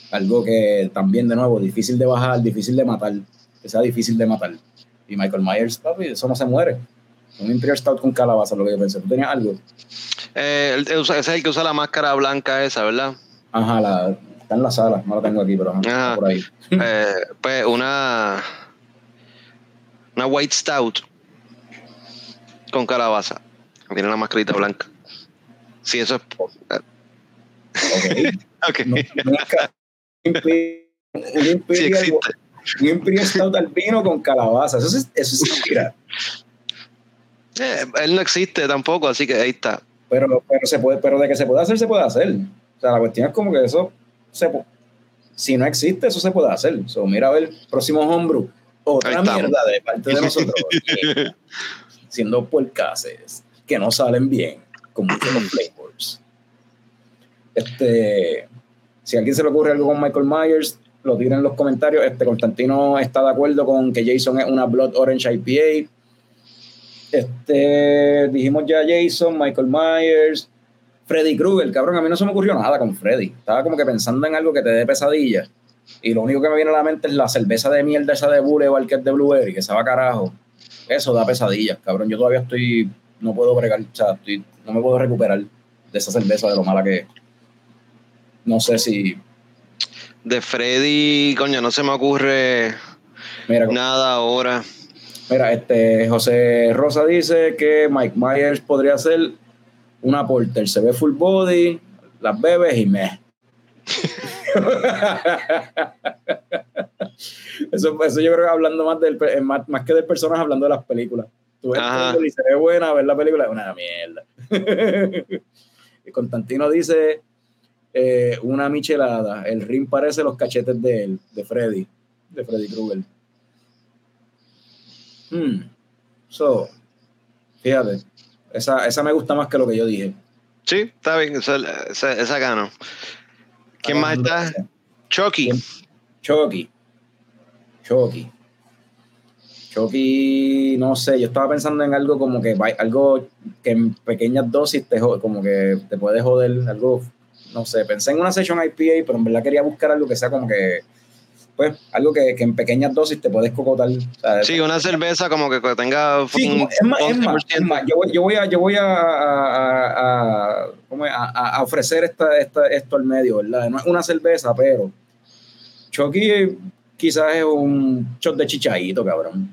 algo que también, de nuevo, difícil de bajar, difícil de matar, que sea difícil de matar. Y Michael Myers, papi, eso no se muere. Un Imperial Stout con calabaza, lo que yo pensé. ¿Tú tenías algo? Eh, ese es el que usa la máscara blanca esa, ¿verdad? Ajá, la, está en la sala, no la tengo aquí, pero ajá, está Ajá. por ahí. Eh, pues una una white stout con calabaza. Tiene una mascarita blanca. Sí, eso es. Ok. Ok. No- nunca- un Imperial- un Sí un Imperial Stout albino con calabaza. Eso es, eso es mira, Eh, él no existe tampoco, así que ahí está. pero, pero se puede, pero de que se puede hacer, se puede hacer. O sea, la cuestión es como que eso se si no existe, eso se puede hacer. So, mira a ver, próximo homebrew, otra mierda de parte de nosotros. Siendo puercases que no salen bien, con muchos flavors. Este, si a alguien se le ocurre algo con Michael Myers, lo tira en los comentarios. Este Constantino está de acuerdo con que Jason es una Blood Orange IPA. Este, dijimos ya Jason, Michael Myers, Freddy Krueger, cabrón, a mí no se me ocurrió nada con Freddy. Estaba como que pensando en algo que te dé pesadilla. Y lo único que me viene a la mente es la cerveza de mierda esa de Boulevard que es de Blueberry, que sabe carajo. Eso da pesadillas, cabrón. Yo todavía estoy, no puedo bregar, o sea, estoy- no me puedo recuperar de esa cerveza, de lo mala que es. No sé si, De Freddy, coño, no se me ocurre mira, nada ahora. Mira, este José Rosa dice que Mike Myers podría ser una porter. Se ve full body, las bebes y me. eso, eso yo creo que hablando más del pe- más, más que del personaje, hablando de las películas. Tú ves y se ve buena, ver la película es una mierda. y Constantino dice eh, una michelada. El ring parece los cachetes de él, de Freddy, de Freddy Krueger. Hmm. So, fíjate, esa, esa me gusta más que lo que yo dije. Sí, está bien, esa, esa, esa gano. ¿Quién más está? Chucky. Chucky. Chucky. Chucky, no sé, yo estaba pensando en algo como que algo que en pequeñas dosis te jode, como que te puede joder, algo, no sé, pensé en una session IPA, pero en verdad quería buscar algo que sea como que, pues, algo que, que en pequeñas dosis te puedes cocotar. ¿sabes? Sí, una cerveza como que tenga Sí, un es más, es más, 11%. es más, yo, voy, yo voy a, yo voy a, a- a- a- ofrecer esta, esta- esto al medio, ¿verdad? No es una cerveza, pero Chucky quizás es un shot de chichaito, cabrón.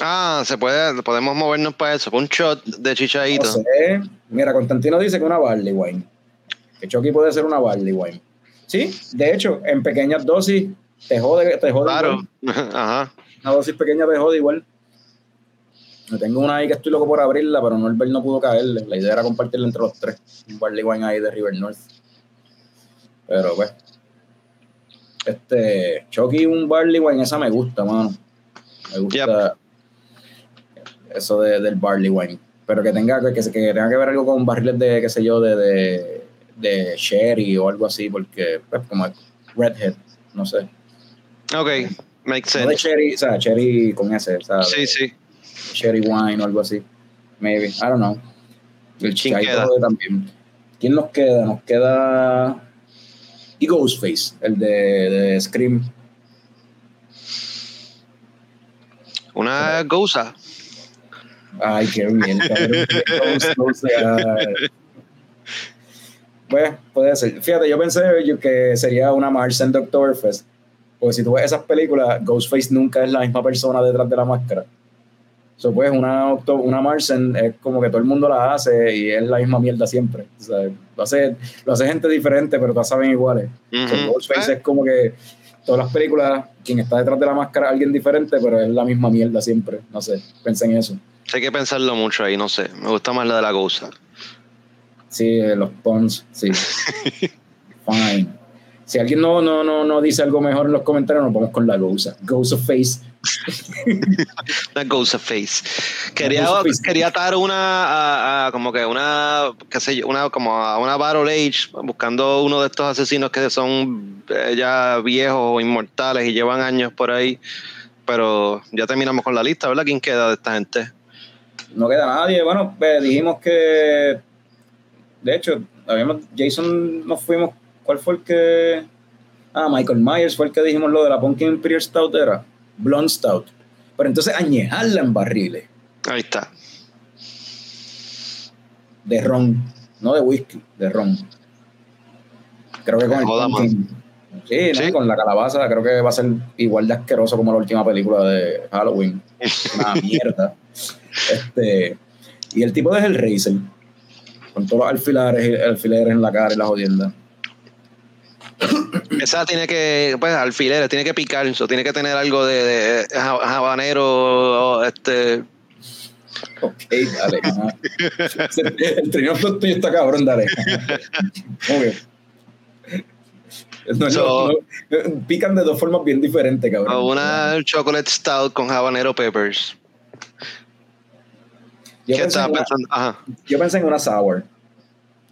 Ah, se puede, podemos movernos para eso, un shot de chichaito. No sé. Mira, Constantino dice que una barley wine. Que Chucky puede ser una barley wine. Sí, de hecho, en pequeñas dosis te jode, te jode Claro, igual. ajá. Una dosis pequeña te jode igual. Yo tengo una ahí que estoy loco por abrirla, pero Norbert no pudo caerle. La idea era compartirla entre los tres. Un barley wine ahí de River North. Pero pues. Este. Chucky, un barley wine, esa me gusta, mano. Me gusta eso de- del barley wine. Pero que tenga que, que, que tenga que ver algo con barriles de, qué sé yo, de, de, de sherry o algo así, porque, pues, como redhead, no sé. Ok, makes No de sense. cherry, o sea, cherry con ese, o sea, Sí, sí. cherry wine o algo así. Maybe, I don't know. El ¿Quién queda? también. ¿Quién nos queda? Nos queda. Y Ghostface, el de, de Scream. Una goza. Ay, qué bien. Ghost, ay. Pues, puede ser. Fíjate, yo pensé yo que sería una March en Oktoberfest. Porque si tú ves esas películas, Ghostface nunca es la misma persona detrás de la máscara. So, pues, una, una Martian es como que todo el mundo la hace y es la misma mierda siempre. O sea, lo, hace, lo hace gente diferente, pero todas saben iguales. So, Ujú. Ghostface Eh, es como que todas las películas, quien está detrás de la máscara es alguien diferente, pero es la misma mierda siempre. No sé, pensé en eso. Hay que pensarlo mucho ahí, no sé. Me gusta más la de la goza. Sí, los puns, sí. Fine. Si alguien no, no, no, no dice algo mejor en los comentarios, nos vamos con la Goza. Goza Face. Una Ghost of Face. Quería, Face. quería atar una a, a como que una, qué sé yo, una como a una Battle Age, buscando uno de estos asesinos que son eh, ya viejos o inmortales y llevan años por ahí. Pero ya terminamos con la lista, ¿verdad? ¿Quién queda de esta gente? No queda nadie. Bueno, pues, dijimos que. De hecho, habíamos, Jason nos fuimos. ¿Cuál fue el que.? Ah, Michael Myers fue el que dijimos lo de la Pumpkin Imperial Stout, era. Blonde Stout. Pero entonces añejarla en barriles Ahí está. de ron, no de whisky, de ron. Creo que con el pumpkin. Sí, con la calabaza creo que va a ser igual de asqueroso como la última película de Halloween. Una mierda. Este, y el tipo de Hellraiser, con todos los alfileres, alfileres en la cara y la jodienda. Esa tiene que, pues, alfileres, tiene que picar, eso tiene que tener algo de, habanero, este, Ok, dale. el trineo tuyo está cabrón, dale. No, So- no, no, pican de dos formas bien diferentes, cabrón. una chocolate stout con habanero peppers. Yo, ¿Qué estaba una, pensando? Ajá. yo pensé en una sour,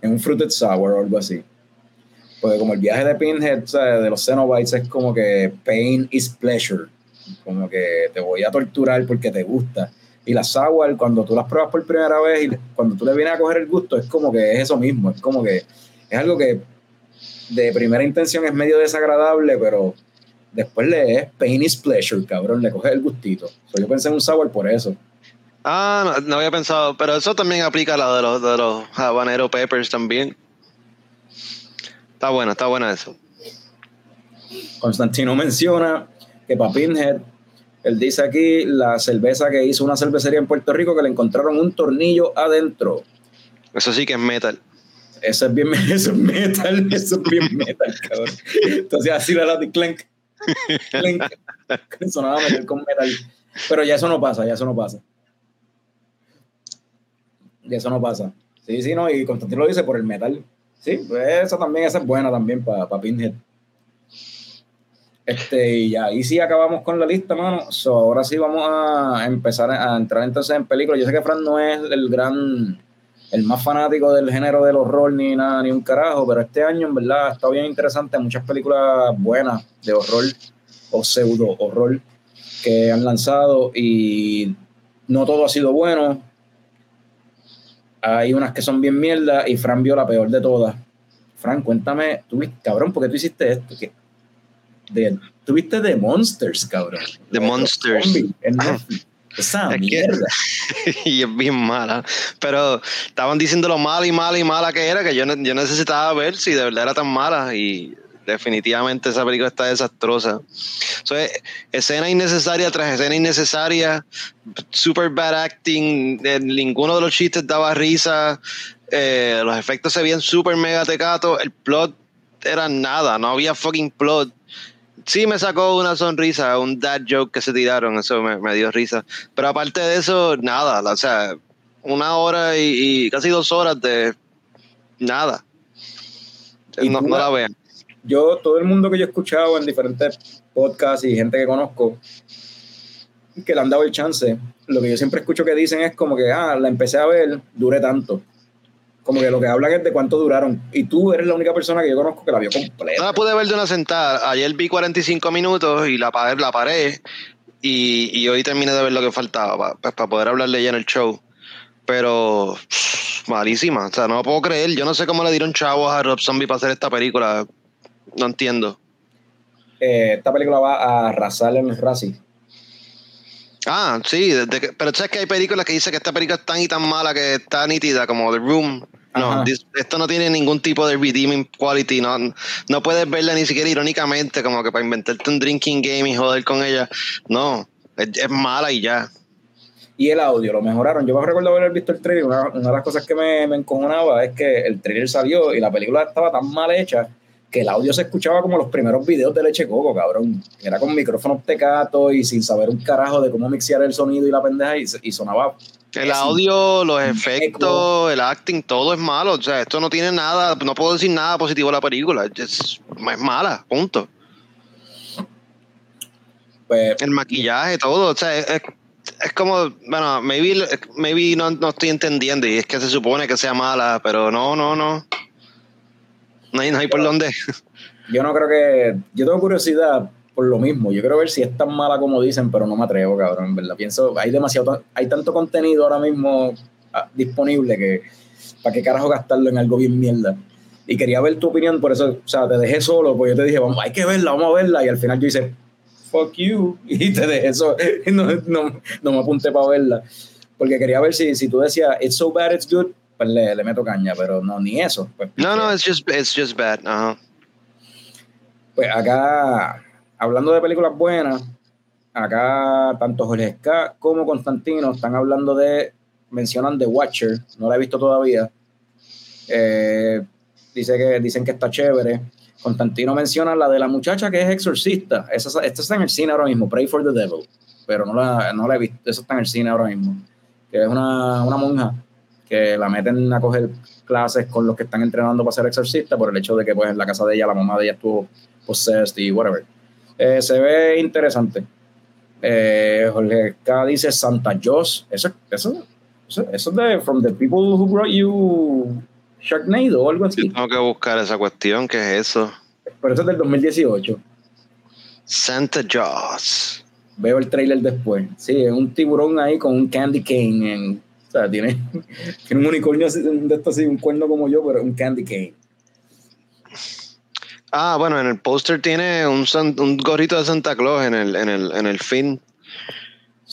en un fruited sour o algo así. Porque como el viaje de Pinhead, ¿sabes? de los Cenobites, es como que pain is pleasure. Como que te voy a torturar porque te gusta. Y la sour, cuando tú las pruebas por primera vez y cuando tú le vienes a coger el gusto, es como que es eso mismo. Es como que es algo que de primera intención es medio desagradable, pero después le es pain is pleasure, cabrón. Le coges el gustito. So, yo pensé en un sour por eso. Ah, no, no había pensado, pero eso también aplica a la de los, de los habanero peppers también. Está bueno, está buena eso. Constantino menciona que para Pinhead, él dice aquí la cerveza que hizo una cervecería en Puerto Rico que le encontraron un tornillo adentro. Eso sí que es metal. Eso es bien eso es metal, eso es bien metal, cabrón. Entonces así la lati clank, clank, sonaba metal con metal. Pero ya eso no pasa, ya eso no pasa. Ya eso no pasa. Sí, sí, no, y Constantino lo dice por el metal. Sí, pues esa también, esa es buena también para Pinhead. Este, y ya, ahí sí acabamos con la lista, mano. So, ahora sí vamos a empezar a entrar entonces en películas. Yo sé que Fran no es el gran, el más fanático del género del horror ni nada, ni un carajo, pero este año en verdad ha estado bien interesante. Muchas películas buenas de horror o pseudo horror que han lanzado y no todo ha sido bueno. Hay unas que son bien mierda y Fran vio la peor de todas. Fran, cuéntame, tú, cabrón, ¿por qué tú hiciste esto? ¿Qué? De, tuviste The Monsters, cabrón. The Los Monsters. zombies en Netflix. Esa Es que- mierda. y es bien mala. Pero estaban diciendo lo mala y mala y mala que era, que yo necesitaba ver si de verdad era tan mala. Y definitivamente esa película está desastrosa. So, escena innecesaria tras escena innecesaria, super bad acting, eh, ninguno de los chistes daba risa, eh, los efectos se veían super mega tecatos, el plot era nada, no había fucking plot. Sí me sacó una sonrisa, un dad joke que se tiraron, eso me, me dio risa. Pero aparte de eso, nada, o sea, una hora y, y casi dos horas de nada. Y No, no la- vean. Yo, todo el mundo que yo he escuchado en diferentes podcasts y gente que conozco que le han dado el chance, lo que yo siempre escucho que dicen es como que, ah, la empecé a ver, duré tanto. Como que lo que hablan es de cuánto duraron. Y tú eres la única persona que yo conozco que la vio completa. No la pude ver de una sentada. Ayer vi 45 minutos y la, la paré. Y, y hoy terminé de ver lo que faltaba para poder hablarle ya en el show. Pero pff, malísima. O sea, no lo puedo creer. Yo no sé cómo le dieron chavos a Rob Zombie para hacer esta película. No entiendo. Eh, esta película va a arrasar en el Razzie. Ah, sí, desde que- pero sabes que hay películas que dicen que esta película es tan y tan mala que está nítida, como The Room. No, esto no tiene ningún tipo de redeeming quality. No, no puedes verla ni siquiera irónicamente, como que para inventarte un drinking game y joder con ella. No, es, es mala y ya. Y el audio lo mejoraron. Yo me recuerdo haber visto el trailer. Una, una de las cosas que me, me encojonaba es que el trailer salió y la película estaba tan mal hecha que el audio se escuchaba como los primeros videos de Leche Coco, cabrón. Era con micrófonos tecatos y sin saber un carajo de cómo mixear el sonido y la pendeja y, y sonaba El audio, los efectos, el acting, todo es malo. O sea, esto no tiene nada, no puedo decir nada positivo de la película. Es, es mala, punto. Pues, El maquillaje, todo. O sea, es, es- es como, bueno, maybe, maybe no, no estoy entendiendo y es que se supone que sea mala, pero no, no, no. No hay, no hay por dónde. yo no creo que. Yo tengo curiosidad por lo mismo. Yo quiero ver si es tan mala como dicen, pero no me atrevo, cabrón. En verdad, pienso, hay demasiado, hay tanto contenido ahora mismo ah, disponible que. ¿Para qué carajo gastarlo en algo bien mierda? Y quería ver tu opinión, por eso, o sea, te dejé solo, pues yo te dije, vamos, hay que verla, vamos a verla. Y al final yo hice, fuck you. Y te dejé eso. No, no, no me apunté para verla. Porque quería ver si, si tú decías, it's so bad, it's good, pues le, le meto caña, pero no, ni eso. Pues, No, no, it's just, it's just bad. Ajá. Pues acá, hablando de películas buenas, acá tanto Jorge Ska como Constantino están hablando de, mencionan The Watcher, no la he visto todavía. Eh, dice que, dicen que está chévere. Constantino menciona la de la muchacha que es exorcista. Esa, esta está en el cine ahora mismo, Pray for the Devil. Pero no la, no la he visto, esa está en el cine ahora mismo. Que es una, monja que la meten a coger clases con los que están entrenando para ser exorcista por el hecho de que pues en la casa de ella, la mamá de ella estuvo possessed y whatever. Eh, se ve interesante. Eh, Jorge K dice Santa eso, eso, eso es de From the People Who Brought You Sharknado o algo así. Tengo que buscar esa cuestión, ¿qué es eso? Pero eso es del 2018. Santa Jaws. Veo el trailer después. Sí, es un tiburón ahí con un candy cane. En, o sea, tiene, tiene un unicornio así, de esto así, un cuerno como yo, pero un candy cane. Ah, bueno, en el póster tiene un, un gorrito de Santa Claus en el, en el, en el fin.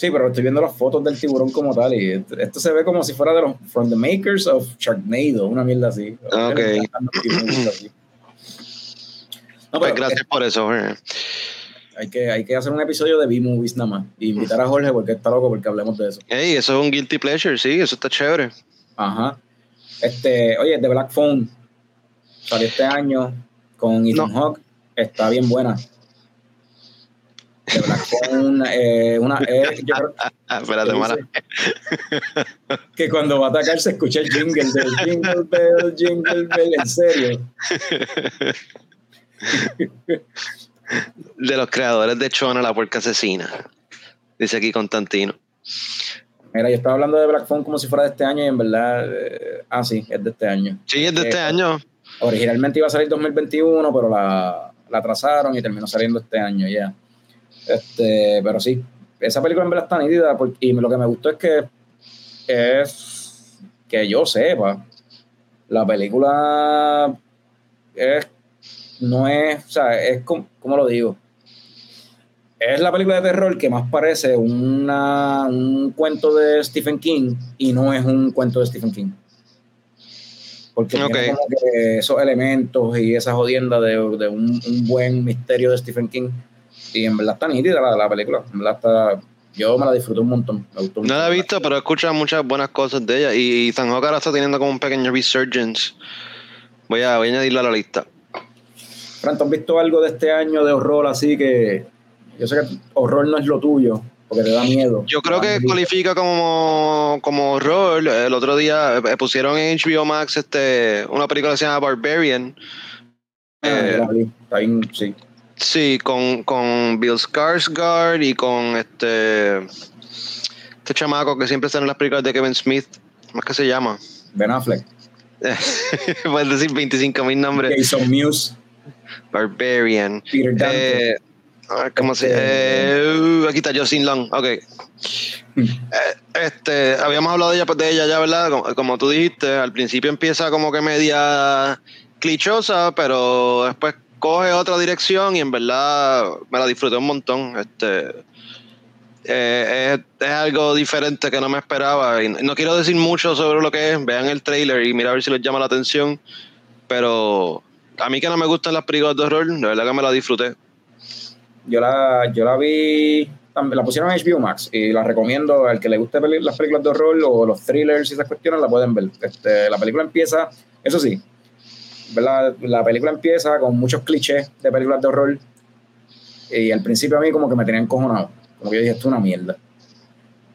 Sí, pero estoy viendo las fotos del tiburón como tal y esto, se ve como si fuera de los From the Makers of Sharknado, una mierda así. Ok. No, Pues gracias por eso, hay, que, hay que hacer un episodio de B-Movies nada más y invitar a Jorge porque está loco porque hablemos de eso. Ey, eso es un guilty pleasure, sí, eso está chévere. Ajá. Este, oye, The Black Phone salió este año con Ethan Hawke. Está bien buena. The Black Phone, eh, una, eh, yo creo espérate, que mala. dice que cuando va a atacar se escucha el jingle del Jingle Bell, Jingle Bell, en serio. De los creadores de Chona, la puerca asesina. Dice aquí Constantino. Mira, yo estaba hablando de Black Phone como si fuera de este año y en verdad, eh, ah, sí, es de este año. Sí, es de este Eh, año. Originalmente iba a salir 2021, pero la, la atrasaron y terminó saliendo este año ya. Este, pero sí, esa película en verdad está nítida porque- y lo que me gustó es que es que yo sepa, la película es no es, o sea, es como, ¿cómo lo digo? Es la película de terror que más parece una, un cuento de Stephen King y no es un cuento de Stephen King. Porque tiene Ok. como que esos elementos y esa jodienda de, de un, un buen misterio de Stephen King. Y en verdad está nítida la, la película. En verdad está, yo me la disfruté un montón. Me gustó No la he visto, pero he escuchado muchas buenas cosas de ella. Y, y San ahora está teniendo como un pequeño resurgence. Voy a, voy a añadirla a la lista. Fran, ¿tú has visto algo de este año de horror así que yo sé que horror no es lo tuyo porque te da miedo? Yo creo da que cualifica como, como horror. El otro día eh, pusieron en HBO Max este, una película que se llama Barbarian. Ah, Eh. Está bien, sí. Sí, con, con Bill Skarsgård y con este este chamaco que siempre está en las películas de Kevin Smith. ¿Cómo es que se llama? Ben Affleck. Puedes decir 25 mil nombres. Jason Mewes. Barbarian. Peter Dante. Eh, ¿Cómo se eh, Aquí está Jocelyn Long. Ok. Eh, este, habíamos hablado de ella, de ella ya, ¿verdad? Como, como tú dijiste, al principio empieza como que media clichosa, pero después coge otra dirección y en verdad me la disfruté un montón. Este, eh, es, algo diferente que no me esperaba. Y no quiero decir mucho sobre lo que es. Vean el trailer y mira a ver si les llama la atención. Pero a mí que no me gustan las películas de horror, de verdad que me la disfruté. Yo la, yo la vi, la pusieron en HBO Max y la recomiendo al que le guste las películas de horror o los thrillers y esas cuestiones, la pueden ver. Este, la película empieza, eso sí, la película empieza con muchos clichés de películas de horror y al principio a mí como que me tenían encojonado, como que yo dije, esto es una mierda.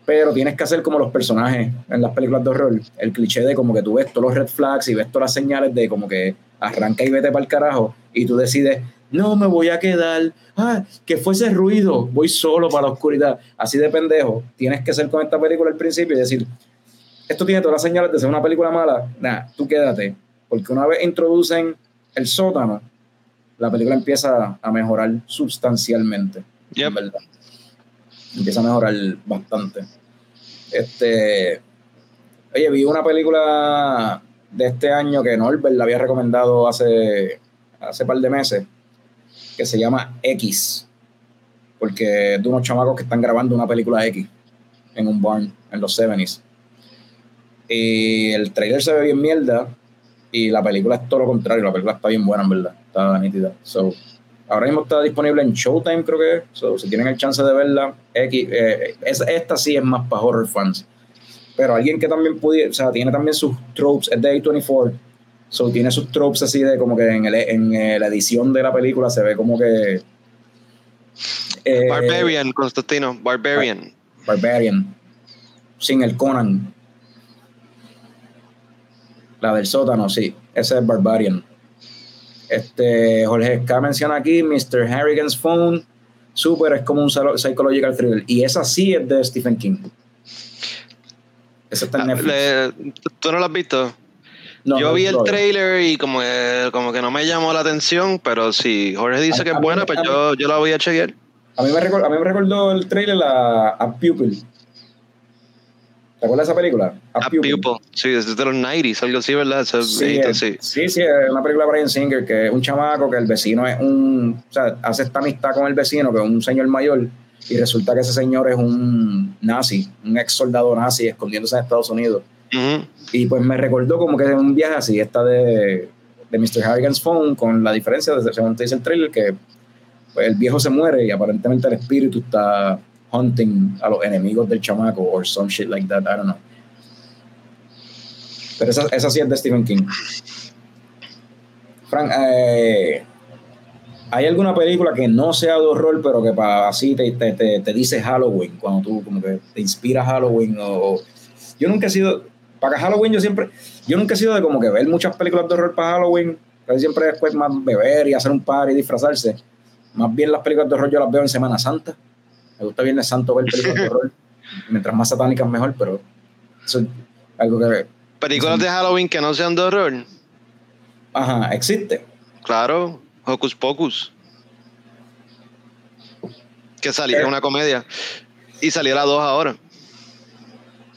pero tienes que hacer como los personajes en las películas de horror, el cliché de como que tú ves todos los red flags y ves todas las señales de como que arranca y vete para el carajo y tú decides, no, me voy a quedar, ah, que fuese ruido, voy solo para la oscuridad, así de pendejo, tienes que ser con esta película al principio y decir, esto tiene todas las señales de ser una película mala, nada, tú quédate, porque una vez introducen el sótano, la película empieza a mejorar sustancialmente, Yep. en verdad. Empieza a mejorar bastante. Este, oye, vi una película de este año que Norbert la había recomendado hace, hace par de meses, que se llama X, porque es de unos chamacos que están grabando una película X en un barn en los 70s. Y el trailer se ve bien mierda y la película es todo lo contrario, la película está bien buena en verdad, está nítida. So, ahora mismo está disponible en Showtime creo que es, so, si tienen el chance de verla, X, eh, es- esta sí es más para horror fans. Pero alguien que también pudiera, o sea, tiene también sus tropes, es de A24, so tiene sus tropes así de como que en, el- en eh, la edición de la película se ve como que... eh, Barbarian, Constantino, Barbarian. Barbarian. Sin el Conan. La del sótano, sí. Ese es Barbarian. Este, Jorge K menciona aquí Mr. Harrigan's Phone. Super es como un psychological thriller. Y esa sí es de Stephen King. Esa está en Ah, Netflix. ¿Tú no lo has visto? No, Yo no, vi el trailer y como que, como que no me llamó la atención, pero si Jorge dice A- que a es buena, pues yo, yo la voy a chequear. A mí, me recor- a mí me recordó el trailer a, a Pupil. ¿Te acuerdas de esa película? A Pupil. Sí, es de los 90s, algo así, ¿verdad? Es Sí, es- sí. sí, sí, es una película de Brian Singer que es un chamaco que el vecino es un, o sea, hace esta amistad con el vecino que es un señor mayor y resulta que ese señor es un nazi, un ex soldado nazi escondiéndose en Estados Unidos. Y pues me recordó como que es un viaje así, esta de, de Mr. Harrigan's Phone, con la diferencia, de, según te dice el trailer, que pues, el viejo se muere y aparentemente el espíritu está hunting a los enemigos del chamaco or some shit like that, I don't know. Pero esa, esa sí es de Stephen King. Frank, eh, ¿hay alguna película que no sea de horror, pero que para así te, te, te, te dice Halloween, cuando tú como que te inspira Halloween? O, yo nunca he sido, para Halloween yo siempre, yo nunca he sido de como que ver muchas películas de horror para Halloween, casi siempre después más beber y hacer un par y disfrazarse. Más bien las películas de horror yo las veo en Semana Santa. Me gusta Viernes Santo ver películas de horror. Mientras más satánicas mejor, pero eso es algo que, Películas de Halloween que no sean de horror. ajá, existe. Claro, Hocus Pocus. Que saliera Eh. una comedia. Y saliera dos ahora.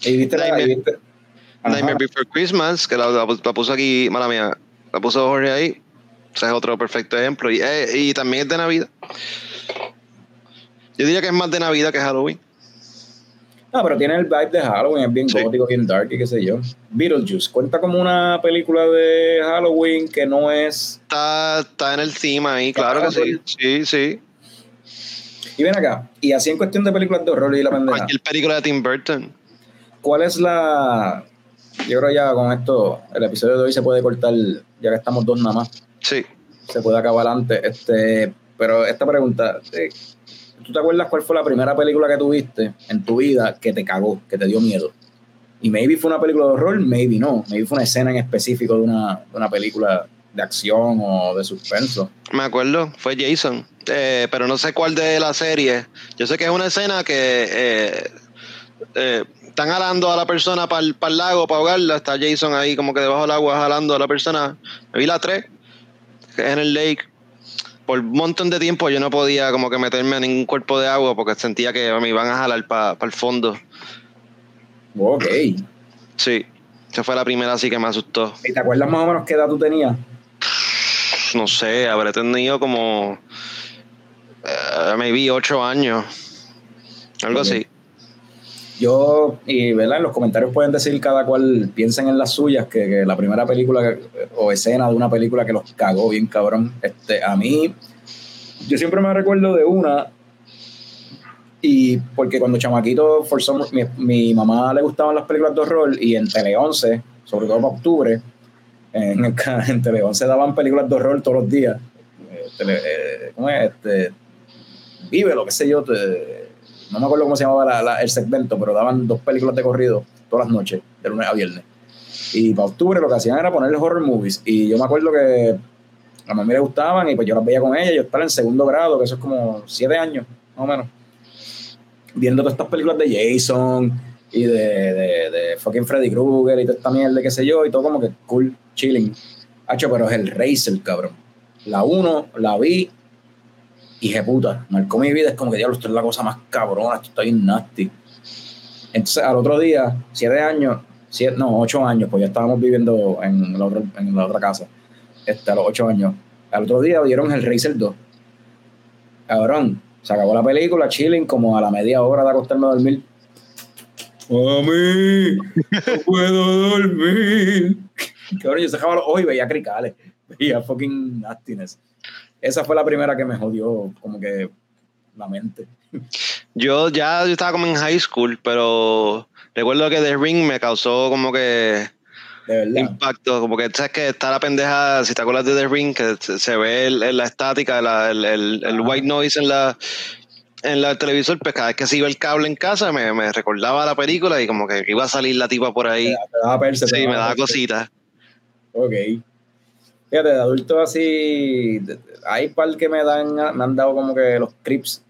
Y viste la- Nightmare- viste- ajá. Nightmare Before Christmas, que la, la- la puso aquí, mala mía, la puso Jorge ahí. Ese es otro perfecto ejemplo. Y, eh, y también es de Navidad. Yo diría que es más de Navidad que Halloween. No, pero tiene el vibe de Halloween, es bien Sí. gótico, bien dark y qué sé yo. Beetlejuice, cuenta como una película de Halloween que no es... Está, está en el tema ahí, claro que sí. Sí, sí. Y ven acá, y así en cuestión de películas de horror y la pendeja, Cualquier película de Tim Burton. ¿cuál es la... Yo creo ya con esto, el episodio de hoy se puede cortar, ya que estamos dos nada más, Sí. se puede acabar antes. Este, pero esta pregunta, eh, ¿tú te acuerdas cuál fue la primera película que tuviste en tu vida que te cagó, que te dio miedo? Y maybe fue una película de horror, maybe no. Maybe fue una escena en específico de una, de una película de acción o de suspenso. Me acuerdo, fue Jason. Eh, pero no sé cuál de la serie. Yo sé que es una escena que eh, eh, están jalando a la persona para el, lago, para ahogarla. Está Jason ahí como que debajo del agua jalando a la persona. Me vi la 3, que es en el lake. Por un montón de tiempo yo no podía como que meterme en ningún cuerpo de agua porque sentía que me iban a jalar para el fondo. Ok. Sí, esa fue la primera así que me asustó. ¿Y te acuerdas más o menos qué edad tú tenías? No sé, habré tenido como... eh, maybe 8 años. Algo así. Yo, y ¿verdad? en los comentarios pueden decir cada cual piensen en las suyas, que, la primera película o escena de una película que los cagó bien cabrón. Este, a mí, yo siempre me recuerdo de una, y porque cuando chamaquito, for some- mi, mi mamá le gustaban las películas de horror, y en Tele 11, sobre todo para octubre, en, en Tele 11 daban películas de horror todos los días. Eh, tele- eh, ¿Cómo es? Este, Vive, lo que sé yo, te- no me acuerdo cómo se llamaba la- la- el segmento, pero daban dos películas de corrido todas las noches, de lunes a viernes. Y para octubre lo que hacían era ponerle horror movies. Y yo me acuerdo que a mami le gustaban y pues yo las veía con ella. Yo estaba en segundo grado, que eso es como siete años, más o menos. Viendo todas estas películas de Jason y de, de, fucking Freddy Krueger y toda esta mierda, qué sé yo, y todo como que cool, chilling. Hacho, pero es el Racer, cabrón. La uno, la vi y puta, marcó mi vida. Es como que diablo, esto es la cosa más cabrona, esto está bien nasty. Entonces, al otro día, siete años, siete, no, ocho años, pues ya estábamos viviendo en la otra, en la otra casa. Este, a los ocho años. Al otro día dieron el Racer 2. Cabrón, se acabó la película, chilling, como a la media hora de acostarme a dormir. Mami, no puedo dormir. Cabrón, yo cerraba los ojos y veía cricales, veía fucking nastiness. Esa fue la primera que me jodió, como que la mente. Yo ya yo estaba como en high school, pero recuerdo que The Ring me causó como que impacto, como que sabes que está la pendeja, si te acuerdas de The Ring, que se, ve el- el- la estática, la- el, white noise en la en la televisor, pues cada vez que se iba el cable en casa me, me recordaba la película y como que iba a salir la tipa por ahí. Te daba perse, te Sí, me daba perse. cositas. Ok. Fíjate, de adulto así, hay par que me dan, me han dado como que los clips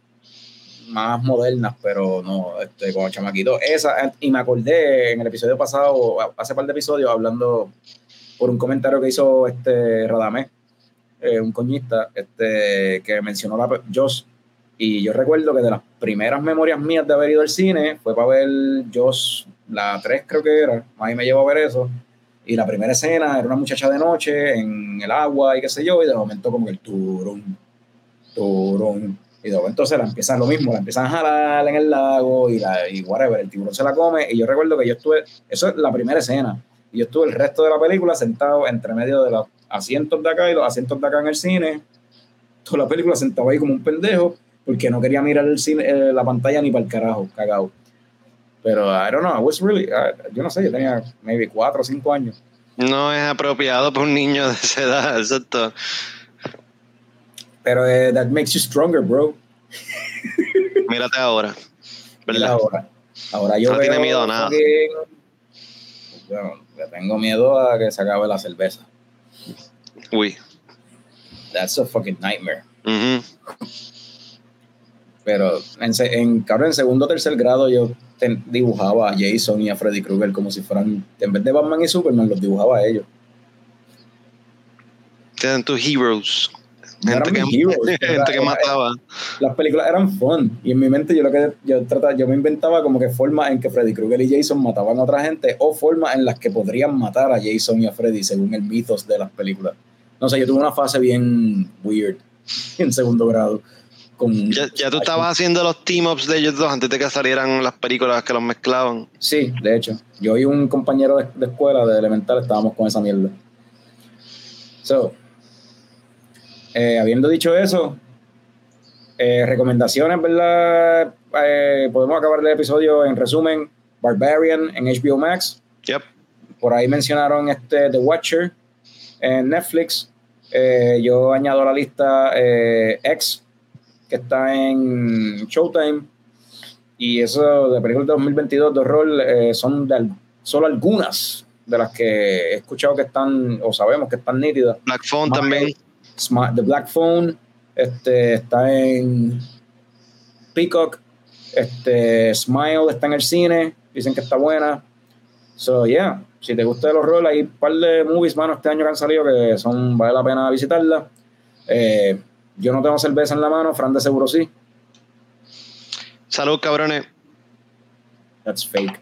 más modernas, pero no, este, como chamaquito. Esa, y me acordé en el episodio pasado, hace par de episodios, hablando por un comentario que hizo este Radamés, eh, un coñista, este, que mencionó la Joss. Y yo recuerdo que de las primeras memorias mías de haber ido al cine fue para ver Joss, la 3 creo que era, ahí me llevó a ver eso. Y la primera escena era una muchacha de noche en el agua y qué sé yo, y de momento como que el turón, turón. Y de momento se la empiezan lo mismo, la empiezan a jalar en el lago y, la, y whatever, el tiburón se la come. Y yo recuerdo que yo estuve, eso es la primera escena, y yo estuve el resto de la película sentado entre medio de los asientos de acá y los asientos de acá en el cine. Toda la película sentado ahí como un pendejo, porque no quería mirar el cine, eh, la pantalla ni para el carajo, cagado. Pero I don't know, I was really, I- yo no sé, yo tenía maybe cuatro o cinco años. No es apropiado para un niño de esa edad, exacto. Pero eh, that makes you stronger, bro. Mírate ahora. ¿Verdad? ahora. Ahora yo No veo tiene miedo a nada. fucking- Bueno, le tengo miedo a que se acabe la cerveza. Uy. That's a fucking nightmare. Ujú. Pero en, en, cabrón, en segundo o tercer grado yo dibujaba a Jason y a Freddy Krueger como si fueran, en vez de Batman y Superman, los dibujaba a ellos. Tienen tus heroes. No Gente eran que, heroes, gente que mataba. las películas eran fun y en mi mente yo lo que yo trataba, yo me inventaba como que formas en que Freddy Krueger y Jason mataban a otra gente o formas en las que podrían matar a Jason y a Freddy según el mitos de las películas. No sé, yo tuve una fase bien weird en segundo grado. Con, Ya, ya tú estabas haciendo los team-ups de ellos dos antes de que salieran las películas que los mezclaban. Sí, de hecho. Yo y un compañero de, de escuela de elemental estábamos con esa mierda. So, eh, habiendo dicho eso, eh, recomendaciones, ¿verdad? Eh, podemos acabar el episodio en resumen. Barbarian en HBO Max. Yep. Por ahí mencionaron este The Watcher en Netflix. Yo añado a la lista X, que está en Showtime. Y eso de películas de 2022 de horror eh, son de al- solo algunas de las que he escuchado que están, o sabemos que están nítidas. Black Phone también. Sma- The Black Phone este, está en Peacock. Este, Smile está en el cine. Dicen que está buena. So, yeah. Si te gusta el horror, hay un par de movies, mano, este año que han salido que son, vale la pena visitarla. Eh, yo no tengo cerveza en la mano, Fran de seguro sí. Salud, cabrones. That's fake.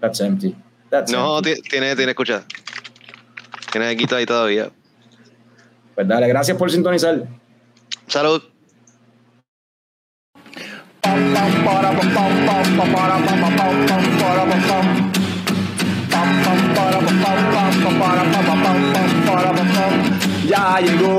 That's empty. That's No, empty. tiene, tiene, escucha. Tiene quito ahí todavía. Pues dale, gracias por sintonizar. Salud. Ya llegó,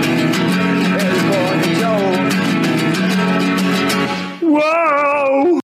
Whoa!